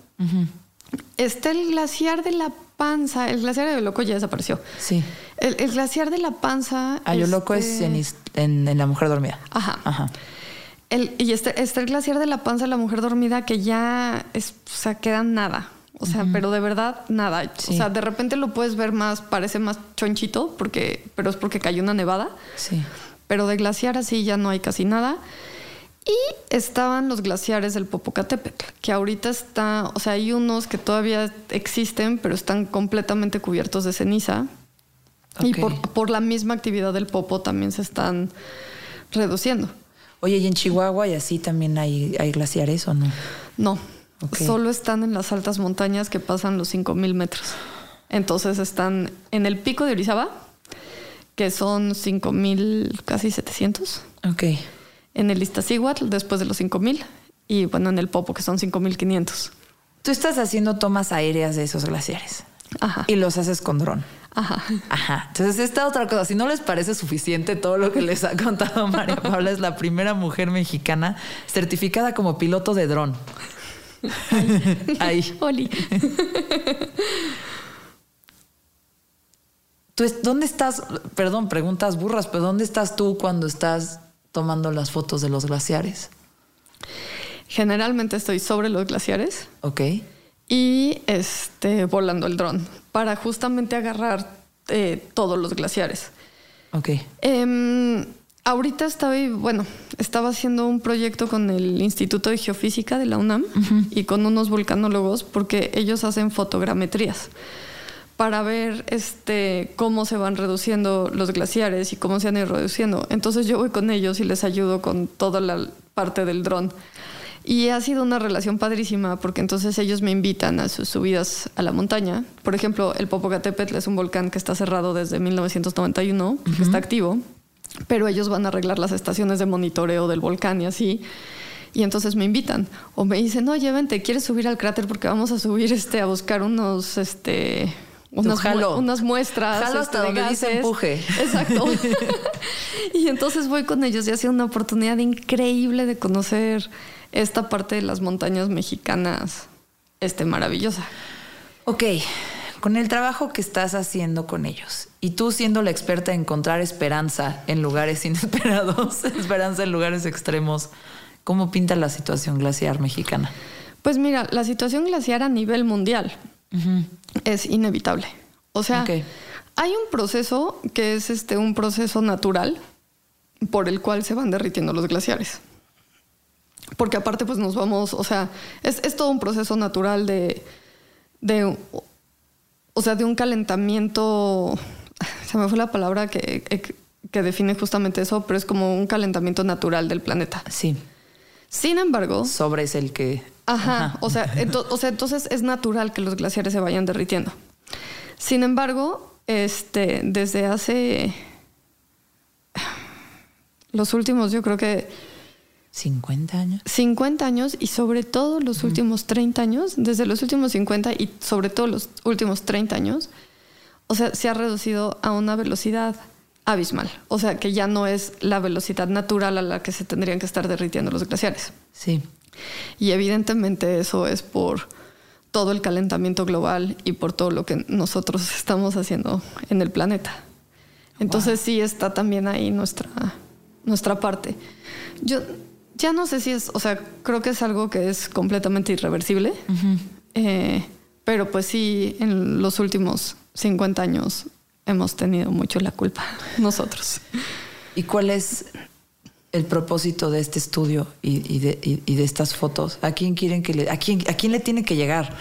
[SPEAKER 4] Está el glaciar de la Panza, el glaciar de Ayoloco ya desapareció.
[SPEAKER 3] Sí.
[SPEAKER 4] El, el glaciar de la Panza.
[SPEAKER 3] Ayoloco es
[SPEAKER 4] este,
[SPEAKER 3] en, en- en La Mujer Dormida.
[SPEAKER 4] Ajá.
[SPEAKER 3] Ajá.
[SPEAKER 4] El- y este, está el glaciar de la panza de la mujer dormida que ya es, o sea, queda nada. O sea, pero de verdad nada.
[SPEAKER 3] Sí.
[SPEAKER 4] O sea, de repente lo puedes ver más, parece más chonchito, porque, pero es porque cayó una nevada.
[SPEAKER 3] Sí.
[SPEAKER 4] Pero de glaciar así ya no hay casi nada. Y estaban los glaciares del Popocatépetl, que ahorita está, o sea, hay unos que todavía existen, pero están completamente cubiertos de ceniza. Y por, por la misma actividad del Popo también se están reduciendo.
[SPEAKER 3] Oye, ¿y en Chihuahua y así también hay, hay glaciares o no?
[SPEAKER 4] No, solo están en las altas montañas que pasan los 5000 metros. Entonces están en el pico de Orizaba, que son 5000, casi 700.
[SPEAKER 3] Ok.
[SPEAKER 4] En el Iztaccíhuatl, después de los 5000. Y bueno, en el Popo, que son 5500.
[SPEAKER 3] Tú estás haciendo tomas aéreas de esos glaciares
[SPEAKER 4] Ajá.
[SPEAKER 3] y los haces con dron.
[SPEAKER 4] Ajá.
[SPEAKER 3] Ajá. Entonces, esta otra cosa, si no les parece suficiente todo lo que les ha contado [laughs] María Paula, es la primera mujer mexicana certificada como piloto de dron. Ahí.
[SPEAKER 4] Oli.
[SPEAKER 3] ¿Tú es- ¿Dónde estás? Perdón, preguntas burras, pero ¿dónde estás tú cuando estás tomando las fotos de los glaciares?
[SPEAKER 4] Generalmente estoy sobre los glaciares
[SPEAKER 3] Ok.
[SPEAKER 4] y este, volando el dron para justamente agarrar eh, todos los glaciares.
[SPEAKER 3] Ok.
[SPEAKER 4] Em, ahorita estaba, bueno, estaba haciendo un proyecto con el Instituto de Geofísica de la UNAM y con unos vulcanólogos porque ellos hacen fotogrametrías para ver este, cómo se van reduciendo los glaciares y cómo se han ido reduciendo. Entonces yo voy con ellos y les ayudo con toda la parte del dron. Y ha sido una relación padrísima porque entonces ellos me invitan a sus subidas a la montaña. Por ejemplo, el Popocatépetl es un volcán que está cerrado desde 1991, que está activo, pero ellos van a arreglar las estaciones de monitoreo del volcán y así. Y entonces me invitan o me dicen, oye, vente, ¿quieres subir al cráter? Porque vamos a subir este, a buscar unos, este, unas,
[SPEAKER 3] jalo.
[SPEAKER 4] unas muestras.
[SPEAKER 3] Jalo
[SPEAKER 4] este,
[SPEAKER 3] hasta
[SPEAKER 4] de
[SPEAKER 3] donde dice empuje. [laughs]
[SPEAKER 4] Exacto. [laughs] y entonces voy con ellos y ha sido una oportunidad increíble de conocer esta parte de las montañas mexicanas este, maravillosa.
[SPEAKER 3] Ok, con el trabajo que estás haciendo con ellos y tú siendo la experta en encontrar esperanza en lugares [laughs] inesperados, esperanza en lugares extremos, ¿cómo pinta la situación glaciar mexicana?
[SPEAKER 4] Pues mira, la situación glaciar a nivel mundial es inevitable. O sea, hay un proceso que es este, un proceso natural por el cual se van derritiendo los glaciares. Porque aparte, pues nos vamos, o sea, es, es todo un proceso natural de, de, o sea, de un calentamiento, [laughs] se me fue la palabra que, que define justamente eso, pero es como un calentamiento natural del planeta.
[SPEAKER 3] Sí,
[SPEAKER 4] Sin embargo,
[SPEAKER 3] sobre es el que...
[SPEAKER 4] Ajá, O, sea, ento- o sea, entonces es natural que los glaciares se vayan derritiendo. Sin embargo, este, desde hace los últimos, yo creo que
[SPEAKER 3] 50 años.
[SPEAKER 4] 50 años y sobre todo los últimos 30 años, desde los últimos 50 y sobre todo los últimos 30 años, o sea, se ha reducido a una velocidad abismal. O sea, que ya no es la velocidad natural a la que se tendrían que estar derritiendo los glaciares.
[SPEAKER 3] Sí.
[SPEAKER 4] Y evidentemente eso es por todo el calentamiento global y por todo lo que nosotros estamos haciendo en el planeta. Entonces sí está también ahí nuestra, nuestra parte. Yo ya no sé si es, o sea, creo que es algo que es completamente irreversible, Eh, pero pues sí, en los últimos 50 años hemos tenido mucho la culpa [laughs] nosotros.
[SPEAKER 3] ¿Y cuál es el propósito de este estudio y, y de, y- y de estas fotos? ¿A quién quieren que le, a quién, a quién le tiene que llegar?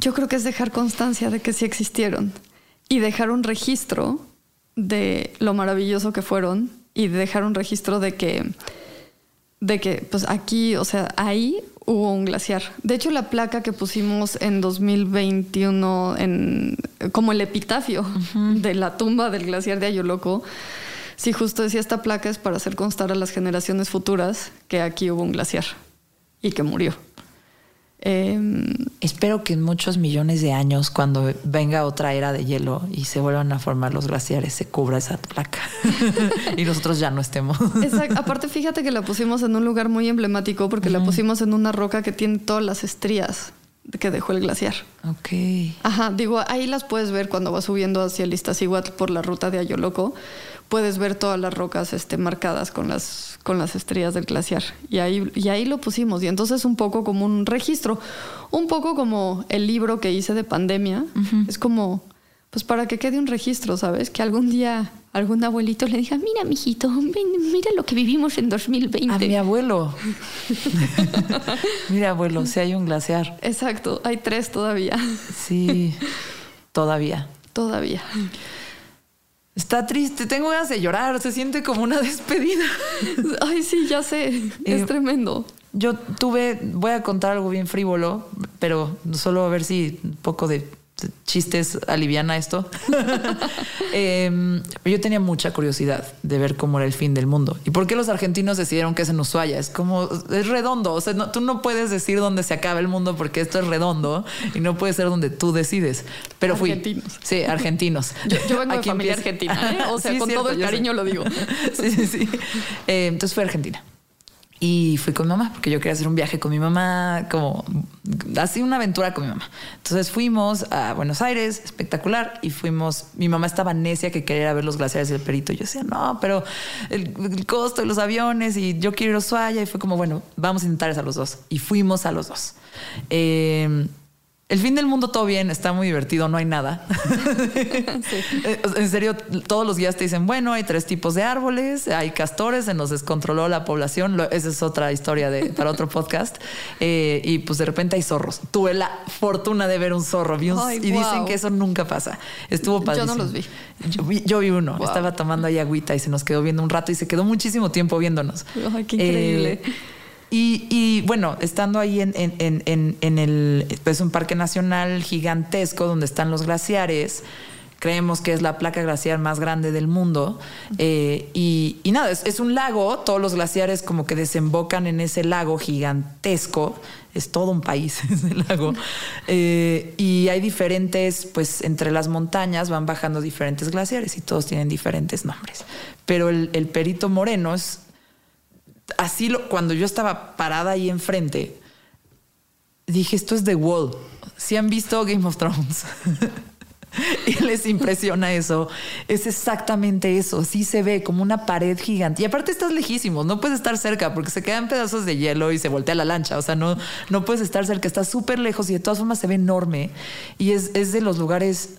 [SPEAKER 4] Yo creo que es dejar constancia de que sí existieron y dejar un registro de lo maravilloso que fueron y dejar un registro de que, de que, pues aquí, o sea, ahí hubo un glaciar. De hecho, la placa que pusimos en 2021 en, como el epitafio de la tumba del glaciar de Ayoloco, sí justo decía esta placa es para hacer constar a las generaciones futuras que aquí hubo un glaciar y que murió. Em,
[SPEAKER 3] Espero que en muchos millones de años, cuando venga otra era de hielo y se vuelvan a formar los glaciares, se cubra esa placa [laughs] y nosotros ya no estemos.
[SPEAKER 4] Exacto. Aparte, fíjate que la pusimos en un lugar muy emblemático porque la pusimos en una roca que tiene todas las estrías que dejó el glaciar.
[SPEAKER 3] Ok.
[SPEAKER 4] Ajá, digo, ahí las puedes ver cuando vas subiendo hacia el Iztaccíhuatl por la ruta de Ayoloco. Puedes ver todas las rocas este, marcadas con las, con las estrías del glaciar. Y ahí, y ahí lo pusimos. Y entonces un poco como un registro, un poco como el libro que hice de pandemia. Es como, pues para que quede un registro, ¿sabes? Que algún día algún abuelito le diga, mira, mijito, ven, mira lo que vivimos en 2020.
[SPEAKER 3] A mi abuelo. [laughs] Mira, abuelo, si hay un glaciar.
[SPEAKER 4] Exacto, hay tres todavía.
[SPEAKER 3] Sí, todavía.
[SPEAKER 4] todavía.
[SPEAKER 3] Está triste, tengo ganas de llorar, se siente como una [laughs] despedida.
[SPEAKER 4] Ay, sí, ya sé.
[SPEAKER 3] Eh, [laughs]
[SPEAKER 4] es tremendo.
[SPEAKER 3] Yo tuve, voy a contar algo bien frívolo, pero solo a ver si un poco de chistes aliviana esto. [laughs] Eh, yo tenía mucha curiosidad de ver cómo era el fin del mundo y por qué los argentinos decidieron que es en Ushuaia. Es como, es redondo. O sea, no- tú no puedes decir dónde se acaba el mundo porque esto es redondo y no puede ser donde tú decides. Pero fui.
[SPEAKER 4] Argentinos.
[SPEAKER 3] Sí, argentinos. [laughs]
[SPEAKER 4] Yo, yo vengo de
[SPEAKER 3] Aquí
[SPEAKER 4] familia
[SPEAKER 3] empieza.
[SPEAKER 4] argentina, ¿eh? O [laughs] sea,
[SPEAKER 3] Sí,
[SPEAKER 4] con
[SPEAKER 3] cierto,
[SPEAKER 4] todo el
[SPEAKER 3] sé.
[SPEAKER 4] cariño lo digo.
[SPEAKER 3] Sí, sí, sí. Eh, entonces fui a Argentina. Y fui con mi mamá, porque yo quería hacer un viaje con mi mamá, como así una aventura con mi mamá. Entonces fuimos a Buenos Aires, espectacular, y fuimos, mi mamá estaba necia que quería ver los glaciares del Perito. Yo decía, no, pero el, costo de los aviones y yo quiero ir a Ushuaia. Y fue como, bueno, vamos a intentar eso a los dos. Y fuimos a los dos. Eh, el fin del mundo todo bien, está muy divertido, no hay nada. [laughs] En serio, todos los días te dicen, bueno, hay tres tipos de árboles, hay castores, se nos descontroló la población, esa es otra historia de, para otro podcast. [laughs] Eh, y pues de repente hay zorros. Tuve la fortuna de ver un zorro vi un,
[SPEAKER 4] Ay,
[SPEAKER 3] y dicen que eso nunca pasa. Estuvo
[SPEAKER 4] Yo
[SPEAKER 3] padrísimo.
[SPEAKER 4] no los vi.
[SPEAKER 3] Yo vi, yo vi uno,
[SPEAKER 4] Wow.
[SPEAKER 3] estaba tomando ahí agüita y se nos quedó viendo un rato y se quedó muchísimo tiempo viéndonos.
[SPEAKER 4] Ay, qué increíble.
[SPEAKER 3] Eh, y, y, bueno, estando ahí en, en, en, en, el, es un parque nacional gigantesco donde están los glaciares. Creemos que es la placa glaciar más grande del mundo. Eh, y, nada, es, es un lago. Todos los glaciares como que desembocan en ese lago gigantesco. Es todo un país [laughs] ese lago. Eh, y hay diferentes, pues entre las montañas van bajando diferentes glaciares y todos tienen diferentes nombres. Pero el, el Perito Moreno es así lo, cuando yo estaba parada ahí enfrente, dije, esto es The Wall. Si han visto Game of Thrones [laughs] y les impresiona eso, es exactamente eso. Sí se ve como una pared gigante. Y aparte estás lejísimo, no puedes estar cerca porque se quedan pedazos de hielo y se voltea la lancha. O sea, no, no puedes estar cerca, estás súper lejos y de todas formas se ve enorme. Y es, es de los lugares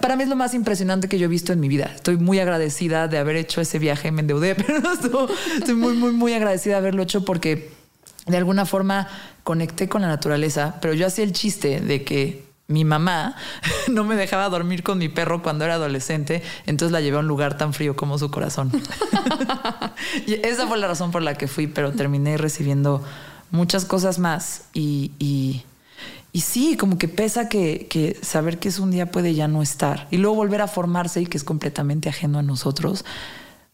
[SPEAKER 3] para mí es lo más impresionante que yo he visto en mi vida. Estoy muy agradecida de haber hecho ese viaje, me endeudé, [laughs] pero estoy, muy, muy, muy agradecida de haberlo hecho porque de alguna forma conecté con la naturaleza, pero yo hacía el chiste de que mi mamá [laughs] no me dejaba dormir con mi perro cuando era adolescente, entonces la llevé a un lugar tan frío como su corazón. [laughs] y esa fue la razón por la que fui, pero terminé recibiendo muchas cosas más y, y y sí, como que pesa que, saber que es un día puede ya no estar y luego volver a formarse y que es completamente ajeno a nosotros.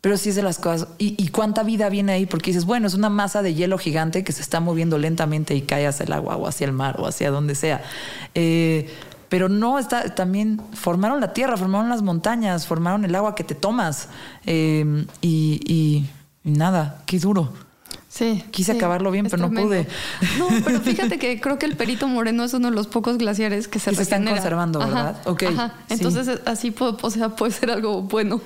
[SPEAKER 3] Pero sí es de las cosas. ¿Y, cuánta vida viene ahí? Porque dices, bueno, es una masa de hielo gigante que se está moviendo lentamente y cae hacia el agua o hacia el mar o hacia donde sea. Eh, pero no, está, también formaron la tierra, formaron las montañas, formaron el agua que te tomas. Eh, y nada, qué duro.
[SPEAKER 4] Sí.
[SPEAKER 3] Quise
[SPEAKER 4] sí,
[SPEAKER 3] acabarlo bien, pero no pude.
[SPEAKER 4] No, pero [laughs] fíjate que creo que el Perito Moreno es uno de los pocos glaciares que se,
[SPEAKER 3] Que se están conservando,
[SPEAKER 4] Ajá,
[SPEAKER 3] ¿verdad? Ok,
[SPEAKER 4] Ajá.
[SPEAKER 3] sí.
[SPEAKER 4] Entonces, así puede, o sea, puede ser algo bueno.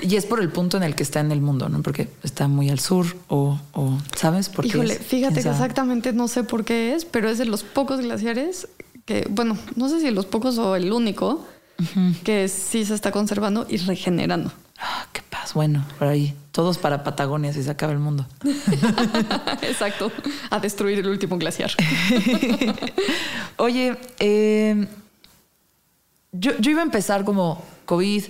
[SPEAKER 3] Y es por el punto en el que está en el mundo, ¿no? Porque está muy al sur o, o ¿sabes? Porque
[SPEAKER 4] Híjole,
[SPEAKER 3] es-
[SPEAKER 4] fíjate que exactamente no sé por qué es, pero es de los pocos glaciares que, bueno, no sé si los pocos o el único que sí se está conservando y regenerando.
[SPEAKER 3] Ah, qué paz. Bueno, por ahí. Todos para Patagonia si se acaba el mundo. [laughs]
[SPEAKER 4] Exacto, a destruir el último glaciar. [laughs]
[SPEAKER 3] Oye, eh, yo, yo iba a empezar como COVID,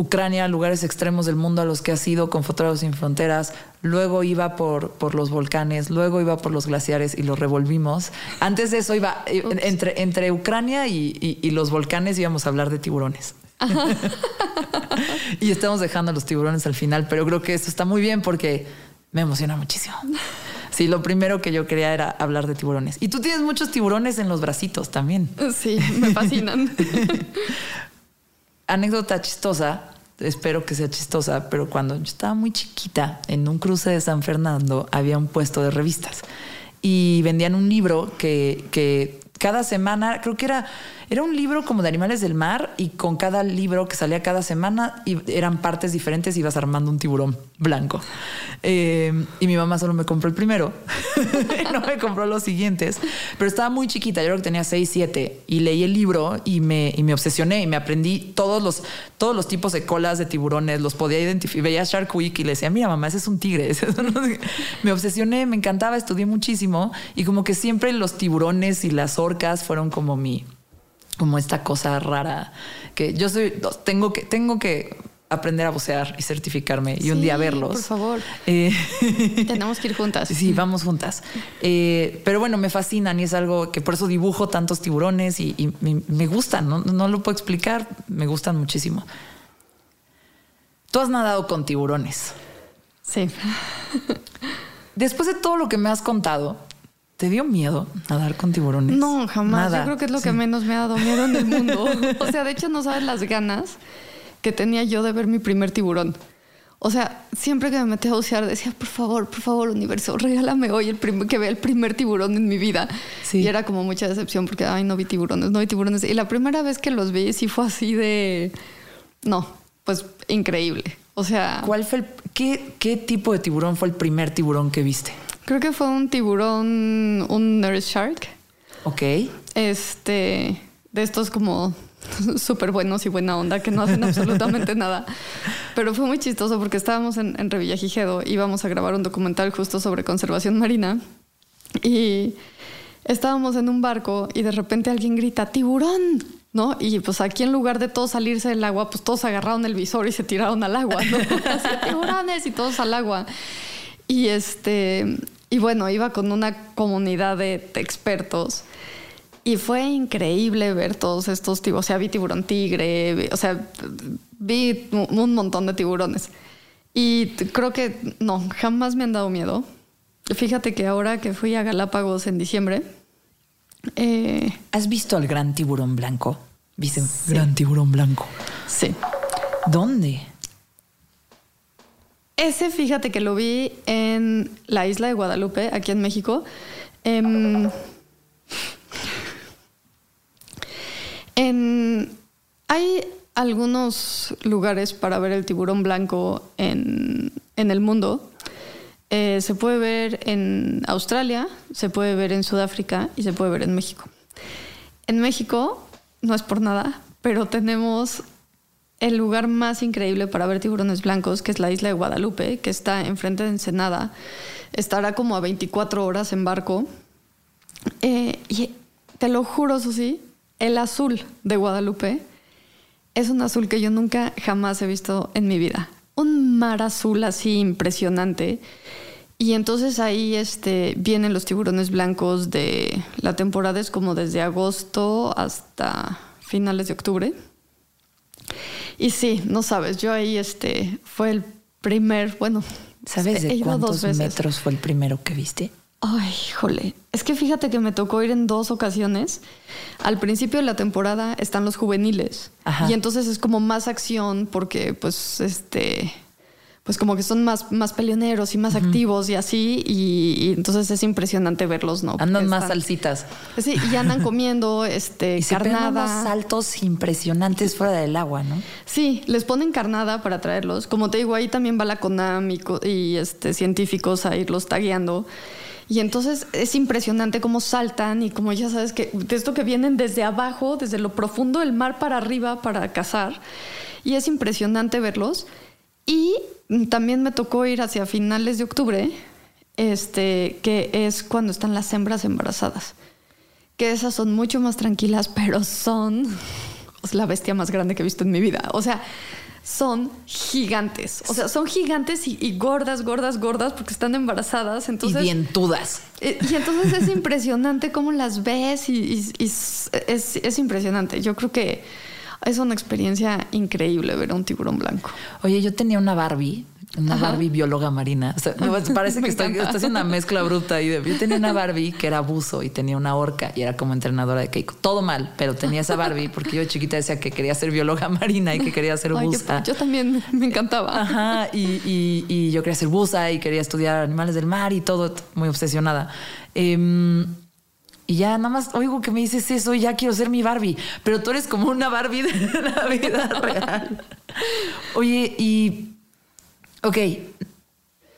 [SPEAKER 3] Ucrania, lugares extremos del mundo a los que has ido con Fotógrafos Sin Fronteras. Luego iba por, por los volcanes, luego iba por los glaciares y los revolvimos. Antes de eso iba eh, entre, entre Ucrania y, y- y los volcanes íbamos a hablar de tiburones. [laughs] y estamos dejando los tiburones al final, pero creo que esto está muy bien porque me emociona muchísimo. Sí, lo primero que yo quería era hablar de tiburones. Y tú tienes muchos tiburones en los bracitos también.
[SPEAKER 4] Sí, me fascinan. [laughs]
[SPEAKER 3] Anécdota chistosa, espero que sea chistosa, pero cuando yo estaba muy chiquita, en un cruce de San Fernando había un puesto de revistas. Y vendían un libro que, que cada semana, creo que era, era un libro como de animales del mar y con cada libro que salía cada semana y eran partes diferentes ibas armando un tiburón blanco. Eh, y mi mamá solo me compró el primero, [laughs] no me compró los siguientes, pero estaba muy chiquita, yo creo que tenía 6, 7 y leí el libro y me, y me obsesioné y me aprendí todos los, todos los tipos de colas de tiburones, los podía identificar, veía Shark Week y le decía, mira mamá, ese es un tigre. ese es un no sé qué". me obsesioné, me encantaba, estudié muchísimo y como que siempre los tiburones y las orcas fueron como mi, como esta cosa rara que yo soy, tengo que, tengo que aprender a bucear y certificarme y un día verlos.
[SPEAKER 4] por favor.
[SPEAKER 3] Eh, [laughs]
[SPEAKER 4] Tenemos que ir juntas.
[SPEAKER 3] Sí, vamos juntas. Eh, pero bueno, me fascinan y es algo que por eso dibujo tantos tiburones y, me gustan, ¿no? no lo puedo explicar, me gustan muchísimo. Tú has nadado con tiburones.
[SPEAKER 4] Sí.
[SPEAKER 3] Después de todo lo que me has contado, ¿te dio miedo nadar con tiburones?
[SPEAKER 4] No, jamás.
[SPEAKER 3] Nada.
[SPEAKER 4] Yo creo que es lo
[SPEAKER 3] Sí.
[SPEAKER 4] que menos me ha dado miedo en el [laughs] mundo. O sea, de hecho, no sabes las ganas que tenía yo de ver mi primer tiburón. O sea, siempre que me metí a bucear decía, por favor, por favor, universo, regálame hoy el primer, que vea el primer tiburón en mi vida.
[SPEAKER 3] Sí.
[SPEAKER 4] Y era como mucha decepción porque, ay, no vi tiburones, no vi tiburones. Y la primera vez que los vi sí fue así de, no, pues increíble. O sea,
[SPEAKER 3] ¿Cuál fue el, qué, qué tipo de tiburón fue el primer tiburón que viste?
[SPEAKER 4] Creo que fue un tiburón, un nurse shark.
[SPEAKER 3] Ok.
[SPEAKER 4] Este, de estos como [laughs] súper buenos y buena onda que no hacen absolutamente nada. Pero fue muy chistoso porque estábamos en, en Revillagigedo, íbamos a grabar un documental justo sobre conservación marina y estábamos en un barco y de repente alguien grita tiburón, ¿no? Y pues aquí en lugar de todos salirse del agua, pues todos agarraron el visor y se tiraron al agua, ¿no? [laughs] Así, tiburones y todos al agua. Y este, y bueno, iba con una comunidad de, de expertos. Y fue increíble ver todos estos tiburones. O sea, vi tiburón tigre, vi- o sea, vi un montón de tiburones. Y creo que no, jamás me han dado miedo. Fíjate que ahora que fui a Galápagos en diciembre, eh,
[SPEAKER 3] ¿Has visto al gran tiburón blanco? ¿Viste un gran tiburón blanco?
[SPEAKER 4] sí.
[SPEAKER 3] ¿Dónde?
[SPEAKER 4] Ese, fíjate que lo vi en la isla de Guadalupe, aquí en México. Em, en- hay algunos lugares para ver el tiburón blanco en, en el mundo. Eh, se puede ver en Australia, se puede ver en Sudáfrica y se puede ver en México. En México, no es por nada, pero tenemos el lugar más increíble para ver tiburones blancos, que es la isla de Guadalupe, que está enfrente de Ensenada. Estará como a 24 horas en barco. Eh, y te lo juro, Susi, el azul de Guadalupe es un azul que yo nunca jamás he visto en mi vida. Un mar azul así impresionante. Y entonces ahí este, vienen los tiburones blancos de la temporada, es como desde agosto hasta finales de octubre. Y sí, no sabes, yo ahí este, fue el primer, bueno,
[SPEAKER 3] ¿Sabes de cuántos metros fue el primero que viste?
[SPEAKER 4] Ay, jole. Es que fíjate que me tocó ir en dos ocasiones. Al principio de la temporada están los juveniles.
[SPEAKER 3] Ajá.
[SPEAKER 4] Y entonces es como más acción porque pues este pues como que son más, más peleoneros y más activos y así, y, y entonces es impresionante verlos, ¿no?
[SPEAKER 3] Andan
[SPEAKER 4] Porque
[SPEAKER 3] más
[SPEAKER 4] están-
[SPEAKER 3] salsitas.
[SPEAKER 4] Sí, y andan comiendo [laughs] este
[SPEAKER 3] Y se pegan unos
[SPEAKER 4] carnada.
[SPEAKER 3] saltos impresionantes fuera del agua, ¿no?
[SPEAKER 4] Sí, les ponen carnada para traerlos. Como te digo, ahí también va la CONAM y, y, este, científicos a irlos tagueando. Y entonces es impresionante cómo saltan y como ya sabes que de esto que vienen desde abajo, desde lo profundo del mar para arriba para cazar. Y es impresionante verlos. Y también me tocó ir hacia finales de octubre, este, que es cuando están las hembras embarazadas. Que esas son mucho más tranquilas, pero son la bestia más grande que he visto en mi vida. O sea, son gigantes. O sea, son gigantes y, y gordas, gordas, gordas porque están embarazadas. Entonces,
[SPEAKER 3] y dientudas.
[SPEAKER 4] eh, Y entonces es impresionante cómo las ves y, y- y es, es- es impresionante. Yo creo que es una experiencia increíble ver a un tiburón blanco.
[SPEAKER 3] Oye, yo tenía una Barbie, una
[SPEAKER 4] Ajá.
[SPEAKER 3] Barbie bióloga marina. O sea, parece [laughs] que estoy, estoy haciendo una mezcla bruta ahí. de- Yo tenía una Barbie que era buzo y tenía una orca y era como entrenadora de Keiko. Todo mal, pero tenía esa Barbie porque yo de chiquita decía que quería ser bióloga marina y que quería ser
[SPEAKER 4] Ay, yo,
[SPEAKER 3] buza.
[SPEAKER 4] yo también me encantaba.
[SPEAKER 3] Ajá, y, y- y yo quería ser buza y quería estudiar animales del mar y todo, muy obsesionada. Em, y ya nada más oigo que me dices eso y ya quiero ser mi Barbie, pero tú eres como una Barbie de [laughs] la vida real. Oye, y, ok,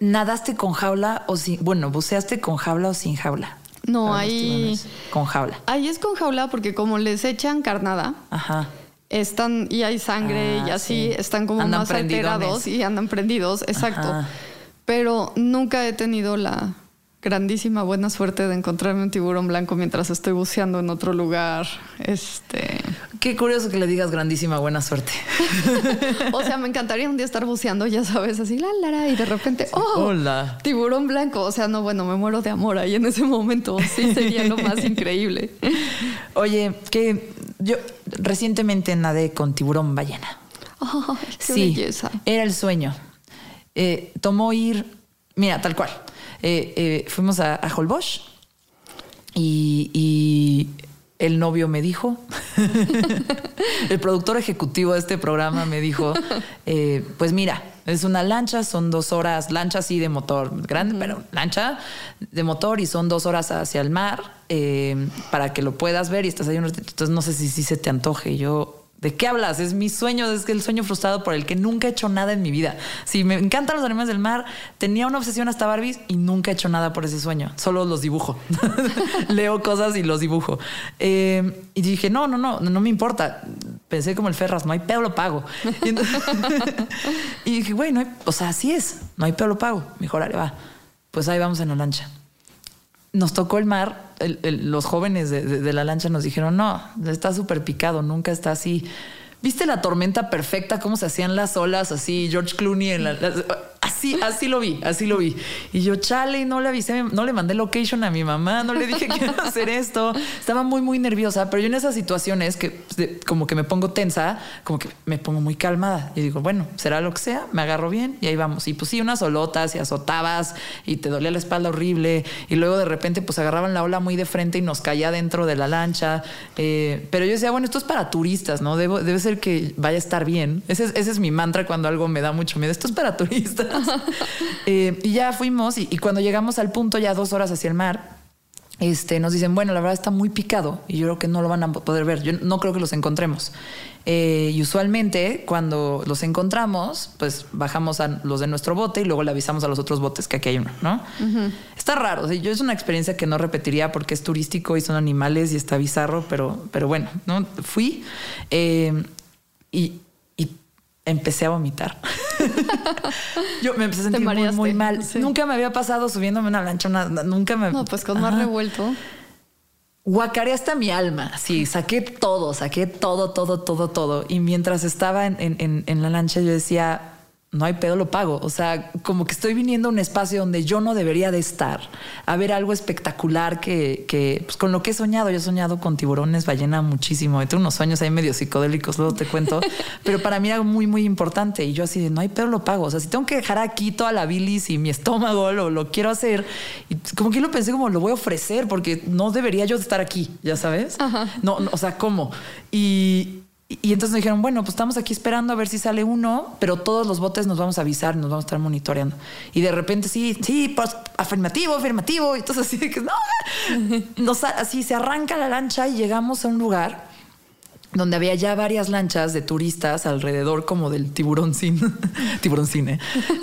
[SPEAKER 3] ¿nadaste con jaula o sin, bueno, buceaste con jaula o sin jaula?
[SPEAKER 4] No, ahí-.
[SPEAKER 3] Con jaula.
[SPEAKER 4] Ahí es con jaula porque como les echan carnada,
[SPEAKER 3] Ajá.
[SPEAKER 4] están y hay sangre
[SPEAKER 3] Ah,
[SPEAKER 4] y así
[SPEAKER 3] sí.
[SPEAKER 4] están como
[SPEAKER 3] Andan
[SPEAKER 4] más alterados y andan prendidos, exacto.
[SPEAKER 3] Ajá.
[SPEAKER 4] Pero nunca he tenido la grandísima buena suerte de encontrarme un tiburón blanco mientras estoy buceando en otro lugar. Este,
[SPEAKER 3] Qué curioso que le digas grandísima buena suerte. [laughs]
[SPEAKER 4] o sea, me encantaría un día estar buceando, ya sabes, así la lara y de repente, oh,
[SPEAKER 3] Hola.
[SPEAKER 4] tiburón blanco, o sea, no, bueno, me muero de amor ahí en ese momento, sí sería lo más [laughs] increíble.
[SPEAKER 3] Oye, que yo recientemente nadé con tiburón ballena.
[SPEAKER 4] Ay, qué
[SPEAKER 3] sí,
[SPEAKER 4] belleza.
[SPEAKER 3] era el sueño. Eh, tomó ir, mira, tal cual. Eh, eh, fuimos a, a Holbox y, y el novio me dijo, [laughs] el productor ejecutivo de este programa me dijo, eh, pues mira, Es una lancha, son dos horas, lancha así de motor grande, pero lancha de motor y son dos horas hacia el mar eh, para que lo puedas ver y estás ahí un ratito. Entonces no sé si, si se te antoje. Yo ¿De qué hablas? Es mi sueño, es el sueño frustrado por el que nunca he hecho nada en mi vida. Sí, me encantan los animales del mar, tenía una obsesión hasta Barbies y nunca he hecho nada por ese sueño, solo los dibujo. [laughs] Leo cosas y los dibujo. Eh, y dije, no, no, no, no me importa. Pensé como el Ferras, no hay pedo, lo pago. Y [laughs] dije, güey, no hay, o sea, así es, no hay pedo, lo pago. Mejor, va. Pues ahí vamos en la lancha nos tocó el mar, los jóvenes de, la lancha nos dijeron, no, está súper picado, nunca está así. ¿Viste la tormenta perfecta? ¿Cómo se hacían las olas así? George Clooney en la... Así, así lo vi, así lo vi. Y yo, chale, no le avisé, no le mandé location a mi mamá, no le dije [laughs] que iba a hacer esto. Estaba muy, muy nerviosa, pero yo en esas situaciones que como que me pongo tensa, como que me pongo muy calmada. Y digo, bueno, será lo que sea, me agarro bien y ahí vamos. Y pues sí, unas olotas y azotabas y te dolía la espalda horrible. Y luego de repente pues agarraban la ola muy de frente y nos caía dentro de la lancha. Eh, pero yo decía, bueno, esto es para turistas, ¿no? Debo, debe ser que vaya a estar bien. Ese es, ese es mi mantra cuando algo me da mucho miedo. Esto es para turistas. [laughs] Eh, y ya fuimos y, cuando llegamos al punto, ya dos horas hacia el mar, este, nos dicen, bueno, la verdad está muy picado y yo creo que no lo van a poder ver. Yo no creo que los encontremos. Eh, y usualmente cuando los encontramos, pues bajamos a los de nuestro bote y luego le avisamos a los otros botes que aquí hay uno, ¿no? Está raro. yo es una experiencia que no repetiría porque es turístico y son animales y está bizarro, pero, pero bueno, ¿no? Fui eh, y empecé a vomitar. [laughs] yo me empecé a sentir muy, muy, mal. Nunca me había pasado subiéndome una lancha, nunca me...
[SPEAKER 4] No, pues con más revuelto.
[SPEAKER 3] Guacaré hasta mi alma. Sí, saqué todo, saqué todo, todo, todo, todo. Y mientras estaba en, en, en la lancha, yo decía, no hay pedo, lo pago. O sea, como que estoy viniendo a un espacio donde yo no debería de estar, a ver algo espectacular que, que pues con lo que he soñado. Yo he soñado con tiburones, ballena muchísimo. Tengo unos sueños ahí medio psicodélicos, luego te cuento. [laughs] pero para mí era muy, muy importante. Y yo así de, no hay pedo, lo pago. O sea, si tengo que dejar aquí toda la bilis y mi estómago, lo, lo quiero hacer. Y como que lo pensé como, lo voy a ofrecer porque no debería yo estar aquí, ya sabes. No, no, o sea, ¿cómo? Y, y entonces nos dijeron, bueno, pues estamos aquí esperando a ver si sale uno, pero todos los botes nos vamos a avisar, nos vamos a estar monitoreando. Y de repente, sí, sí, pues afirmativo, afirmativo. Y entonces así que no, nos, así se arranca la lancha y llegamos a un lugar donde había ya varias lanchas de turistas alrededor como del tiburón [laughs] cine, tiburón.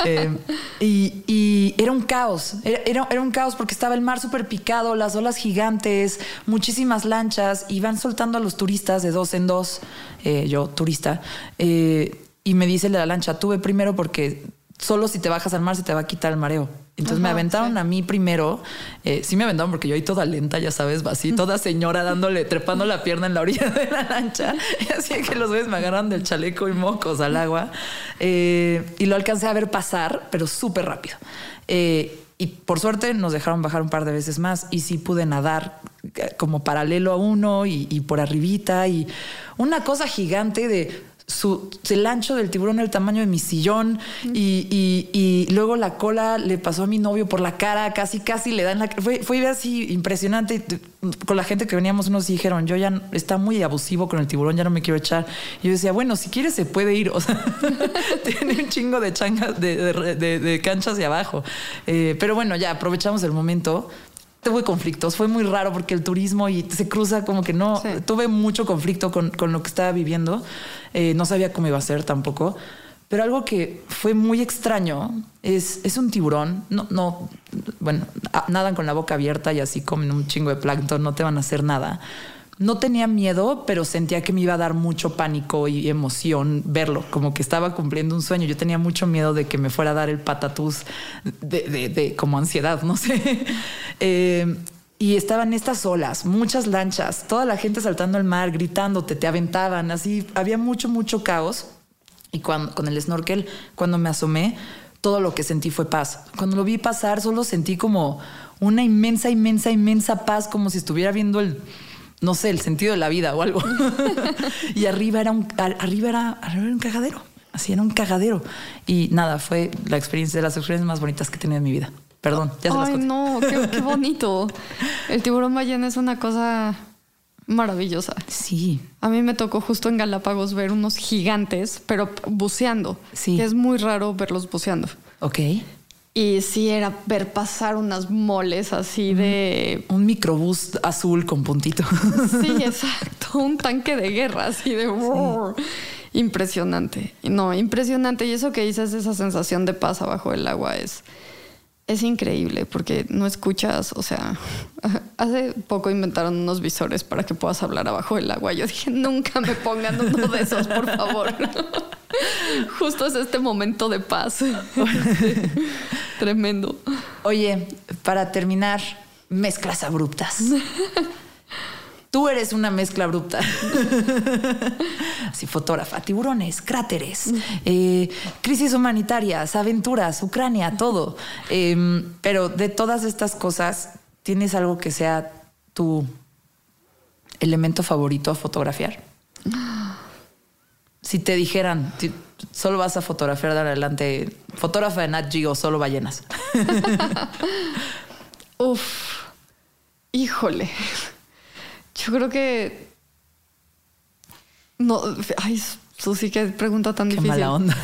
[SPEAKER 3] Eh, y, era un caos, era, un caos porque estaba el mar súper picado, las olas gigantes, muchísimas lanchas, y van soltando a los turistas de dos en dos, eh, yo turista, eh, y me dice la lancha, tuve primero porque solo si te bajas al mar se te va a quitar el mareo. Entonces me aventaron a mí primero. Eh, sí me aventaron porque yo ahí toda lenta, ya sabes, así, toda señora dándole, trepando la pierna en la orilla de la lancha. Y así que los ves me agarran del chaleco y mocos al agua. Eh, y lo alcancé a ver pasar, pero súper rápido. Eh, y por suerte nos dejaron bajar un par de veces más y sí pude nadar como paralelo a uno y, y por arribita y una cosa gigante de su, el ancho del tiburón el tamaño de mi sillón y, luego la cola le pasó a mi novio por la cara, casi, casi le dan la fue, fue así impresionante. Con la gente que veníamos unos dijeron, yo ya está muy abusivo con el tiburón, ya no me quiero echar. Y yo decía, bueno, si quieres se puede ir. [laughs] O sea, [laughs] tiene un chingo de changas, de, canchas de abajo. Eh, pero bueno, ya aprovechamos el momento tuve conflictos, fue muy raro porque el turismo y se cruza como que no, tuve mucho conflicto con, lo que estaba viviendo, eh, no sabía cómo iba a ser tampoco, pero algo que fue muy extraño es, es un tiburón, no, no, bueno, nadan con la boca abierta y así comen un chingo de plancton, no te van a hacer nada no tenía miedo, pero sentía que me iba a dar mucho pánico y emoción verlo, como que estaba cumpliendo un sueño. Yo tenía mucho miedo de que me fuera a dar el patatús de, como ansiedad, [laughs] no sé. Eh, y estaban estas olas, muchas lanchas, toda la gente saltando al mar, gritándote, te aventaban, así había mucho, mucho caos. Y cuando, con el snorkel, cuando me asomé, todo lo que sentí fue paz. Cuando lo vi pasar, solo sentí como una inmensa, inmensa, inmensa paz, como si estuviera viendo el, no sé, el sentido de la vida o algo. [laughs] y arriba era un, arriba era, arriba era un cagadero. Así era un cagadero. Y nada, fue la experiencia de las experiencias más bonitas que he tenido en mi vida. Perdón,
[SPEAKER 4] ya se Ay, no, qué, bonito. [laughs] El tiburón ballena es una cosa maravillosa.
[SPEAKER 3] Sí.
[SPEAKER 4] A mí me tocó justo en Galápagos ver unos gigantes, pero buceando.
[SPEAKER 3] Sí.
[SPEAKER 4] Que es muy raro verlos buceando.
[SPEAKER 3] Ok.
[SPEAKER 4] Y sí era ver pasar unas moles así de...
[SPEAKER 3] Un microbús azul con puntito.
[SPEAKER 4] Sí, [laughs] exacto. Un tanque de guerra así de... Impresionante. No, impresionante. Y eso que dices, esa sensación de paz abajo del agua es... Es increíble porque no escuchas, o sea, [laughs] hace poco inventaron unos visores para que puedas hablar abajo del agua. Yo dije, nunca me pongan uno de esos, por favor. [laughs] Justo es este momento de paz. [laughs] Tremendo.
[SPEAKER 3] Oye, para terminar, mezclas abruptas. Tú eres una mezcla abrupta. Así, fotógrafa, tiburones, cráteres, eh, crisis humanitarias, aventuras, Ucrania, todo. Eh, pero de todas estas cosas, ¿tienes algo que sea tu elemento favorito a fotografiar? [laughs] Si te dijeran, solo vas a fotografiar de adelante, fotógrafa de Nat Geo, solo ballenas. [laughs]
[SPEAKER 4] Uf, híjole. Yo creo que. No, ay, Susi, qué pregunta tan
[SPEAKER 3] Qué
[SPEAKER 4] difícil.
[SPEAKER 3] mala onda.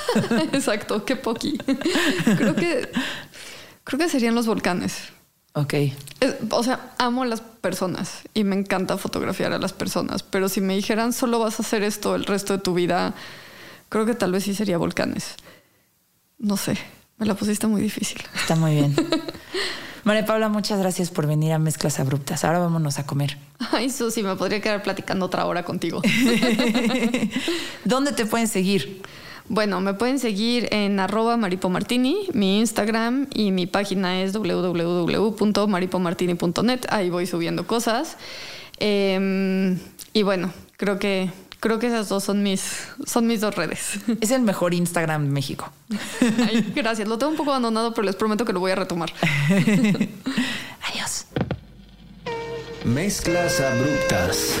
[SPEAKER 3] [laughs]
[SPEAKER 4] Exacto, qué poqui. creo que. Creo que serían los volcanes.
[SPEAKER 3] Ok.
[SPEAKER 4] Es- o sea, amo a las personas y me encanta fotografiar a las personas, pero si me dijeran solo vas a hacer esto el resto de tu vida, creo que tal vez sí sería volcanes. No sé, me la pusiste muy difícil.
[SPEAKER 3] Está muy bien. [laughs] María Paula, muchas gracias por venir a Mezclas Abruptas. Ahora vámonos a comer.
[SPEAKER 4] Ay, Susi, me podría quedar platicando otra hora contigo. [laughs]
[SPEAKER 3] ¿Dónde te pueden seguir?
[SPEAKER 4] Bueno, me pueden seguir en arroba maripomartini, mi Instagram y mi página es www.maripomartini.net. Ahí voy subiendo cosas. Eh, y bueno, creo que, creo que esas dos son mis, son mis dos redes. [laughs]
[SPEAKER 3] Es el mejor Instagram de México.
[SPEAKER 4] Ay, [laughs] gracias, lo tengo un poco abandonado, pero les prometo que lo voy a retomar. [laughs]
[SPEAKER 3] Adiós.
[SPEAKER 2] Mezclas abruptas.